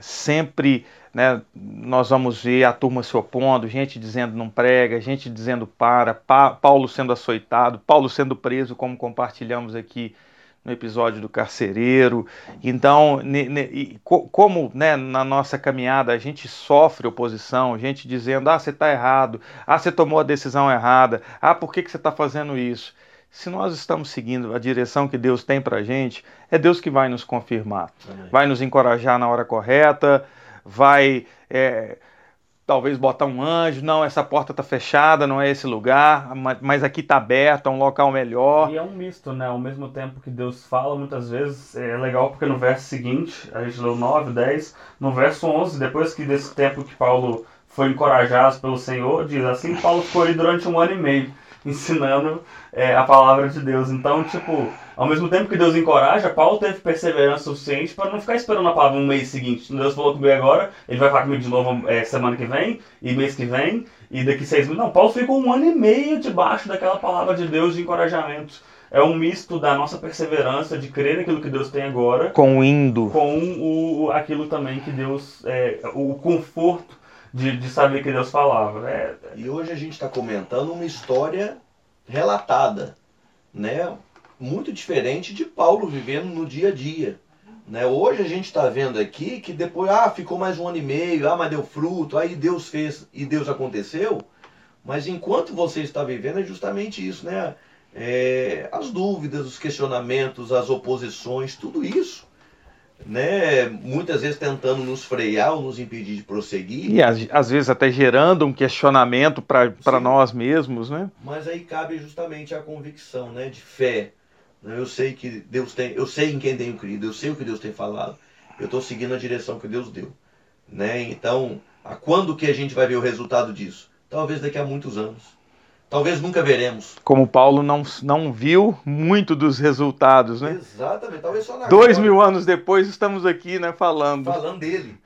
[SPEAKER 2] Sempre né, nós vamos ver a turma se opondo, gente dizendo não prega, gente dizendo para, pa, Paulo sendo açoitado, Paulo sendo preso, como compartilhamos aqui no episódio do carcereiro. Então, ne, como né, na nossa caminhada a gente sofre oposição, gente dizendo: ah, você está errado, ah, você tomou a decisão errada, ah, por que, que você está fazendo isso? Se nós estamos seguindo a direção que Deus tem para a gente, é Deus que vai nos confirmar, Amém. vai nos encorajar na hora correta, vai. É, talvez botar um anjo, não, essa porta está fechada, não é esse lugar, mas aqui está aberto, é um local melhor.
[SPEAKER 1] E é um misto, né? Ao mesmo tempo que Deus fala, muitas vezes é legal porque no verso seguinte, a gente leu 9, 10, no verso 11, depois que desse tempo que Paulo foi encorajado pelo Senhor, diz assim, Paulo ficou ali durante um ano e meio ensinando é, a palavra de Deus. Então, tipo, ao mesmo tempo que Deus encoraja, Paulo teve perseverança suficiente para não ficar esperando a palavra no mês seguinte. Deus falou comigo agora, ele vai falar comigo de novo é, semana que vem, e mês que vem, e daqui seis meses. Não, Paulo ficou um ano e meio debaixo daquela palavra de Deus de encorajamento. É um misto da nossa perseverança, de crer naquilo que Deus tem agora.
[SPEAKER 2] Com indo.
[SPEAKER 1] Com o, aquilo também que Deus. É, o conforto de, de saber que Deus falava. É,
[SPEAKER 3] e hoje a gente está comentando uma história relatada, né? Muito diferente de Paulo vivendo no dia a dia. Né? Hoje a gente está vendo aqui que depois, ah, ficou mais um ano e meio, ah, mas deu fruto, aí Deus fez e Deus aconteceu. Mas enquanto você está vivendo é justamente isso, né? É, as dúvidas, os questionamentos, as oposições, tudo isso né, muitas vezes tentando nos frear ou nos impedir de prosseguir.
[SPEAKER 2] E às, às vezes até gerando um questionamento para nós mesmos, né?
[SPEAKER 3] Mas aí cabe justamente a convicção, né, de fé. Eu sei que Deus tem, eu sei em quem tenho crido, eu sei o que Deus tem falado. Eu estou seguindo a direção que Deus deu, né? Então, a quando que a gente vai ver o resultado disso? Talvez daqui a muitos anos. Talvez nunca veremos.
[SPEAKER 2] Como Paulo não, não viu muito dos resultados, né?
[SPEAKER 3] Exatamente, talvez só na
[SPEAKER 2] Dois mil anos depois estamos aqui, né, falando.
[SPEAKER 3] Falando dele.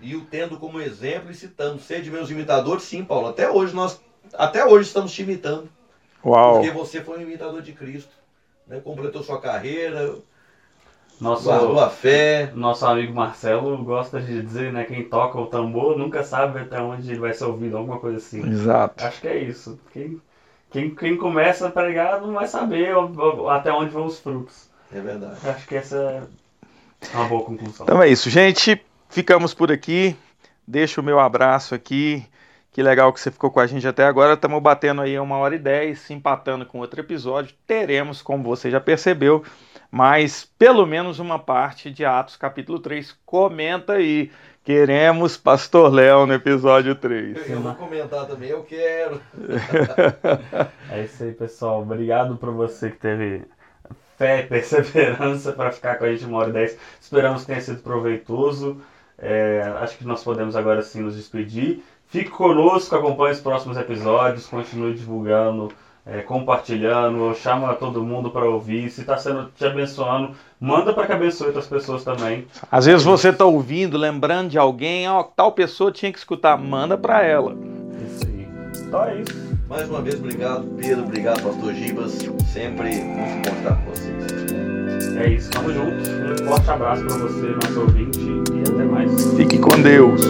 [SPEAKER 3] E o tendo como exemplo e citando. Sede meus imitadores, sim, Paulo. Até hoje nós, até hoje estamos te imitando.
[SPEAKER 2] Uau.
[SPEAKER 3] Porque você foi um imitador de Cristo. Né? Completou sua carreira,
[SPEAKER 1] nosso, guardou a fé. Nosso amigo Marcelo gosta de dizer, né? Quem toca o tambor nunca sabe até onde ele vai ser ouvido, alguma coisa assim.
[SPEAKER 2] Exato.
[SPEAKER 1] Acho que é isso. Quem, quem, quem começa a pregar não vai saber até onde vão os frutos.
[SPEAKER 3] É verdade.
[SPEAKER 1] Acho que essa é uma boa conclusão.
[SPEAKER 2] Então é isso, gente. Ficamos por aqui. Deixo o meu abraço aqui. Que legal que você ficou com a gente até agora. Estamos batendo aí uma hora e dez, empatando com outro episódio. Teremos, como você já percebeu, mas pelo menos uma parte de Atos capítulo 3. Comenta aí. Queremos Pastor Léo no episódio 3.
[SPEAKER 3] Eu vou comentar também, eu quero.
[SPEAKER 1] é isso aí, pessoal. Obrigado por você que teve fé e perseverança para ficar com a gente uma hora e dez. Esperamos que tenha sido proveitoso. É, acho que nós podemos agora sim nos despedir. Fique conosco, acompanhe os próximos episódios, continue divulgando, é, compartilhando, chama todo mundo para ouvir. Se está sendo te abençoando, manda para que abençoe outras pessoas também.
[SPEAKER 2] Às vezes você está ouvindo, lembrando de alguém, ó, tal pessoa tinha que escutar, manda para ela.
[SPEAKER 1] Isso aí. Então é isso.
[SPEAKER 3] Mais uma vez, obrigado, Pedro. Obrigado, Pastor Gibas. Sempre muito bom estar com vocês.
[SPEAKER 1] É isso, tamo junto. Um forte abraço para você, nosso ouvinte, e até mais.
[SPEAKER 2] Fique com Deus.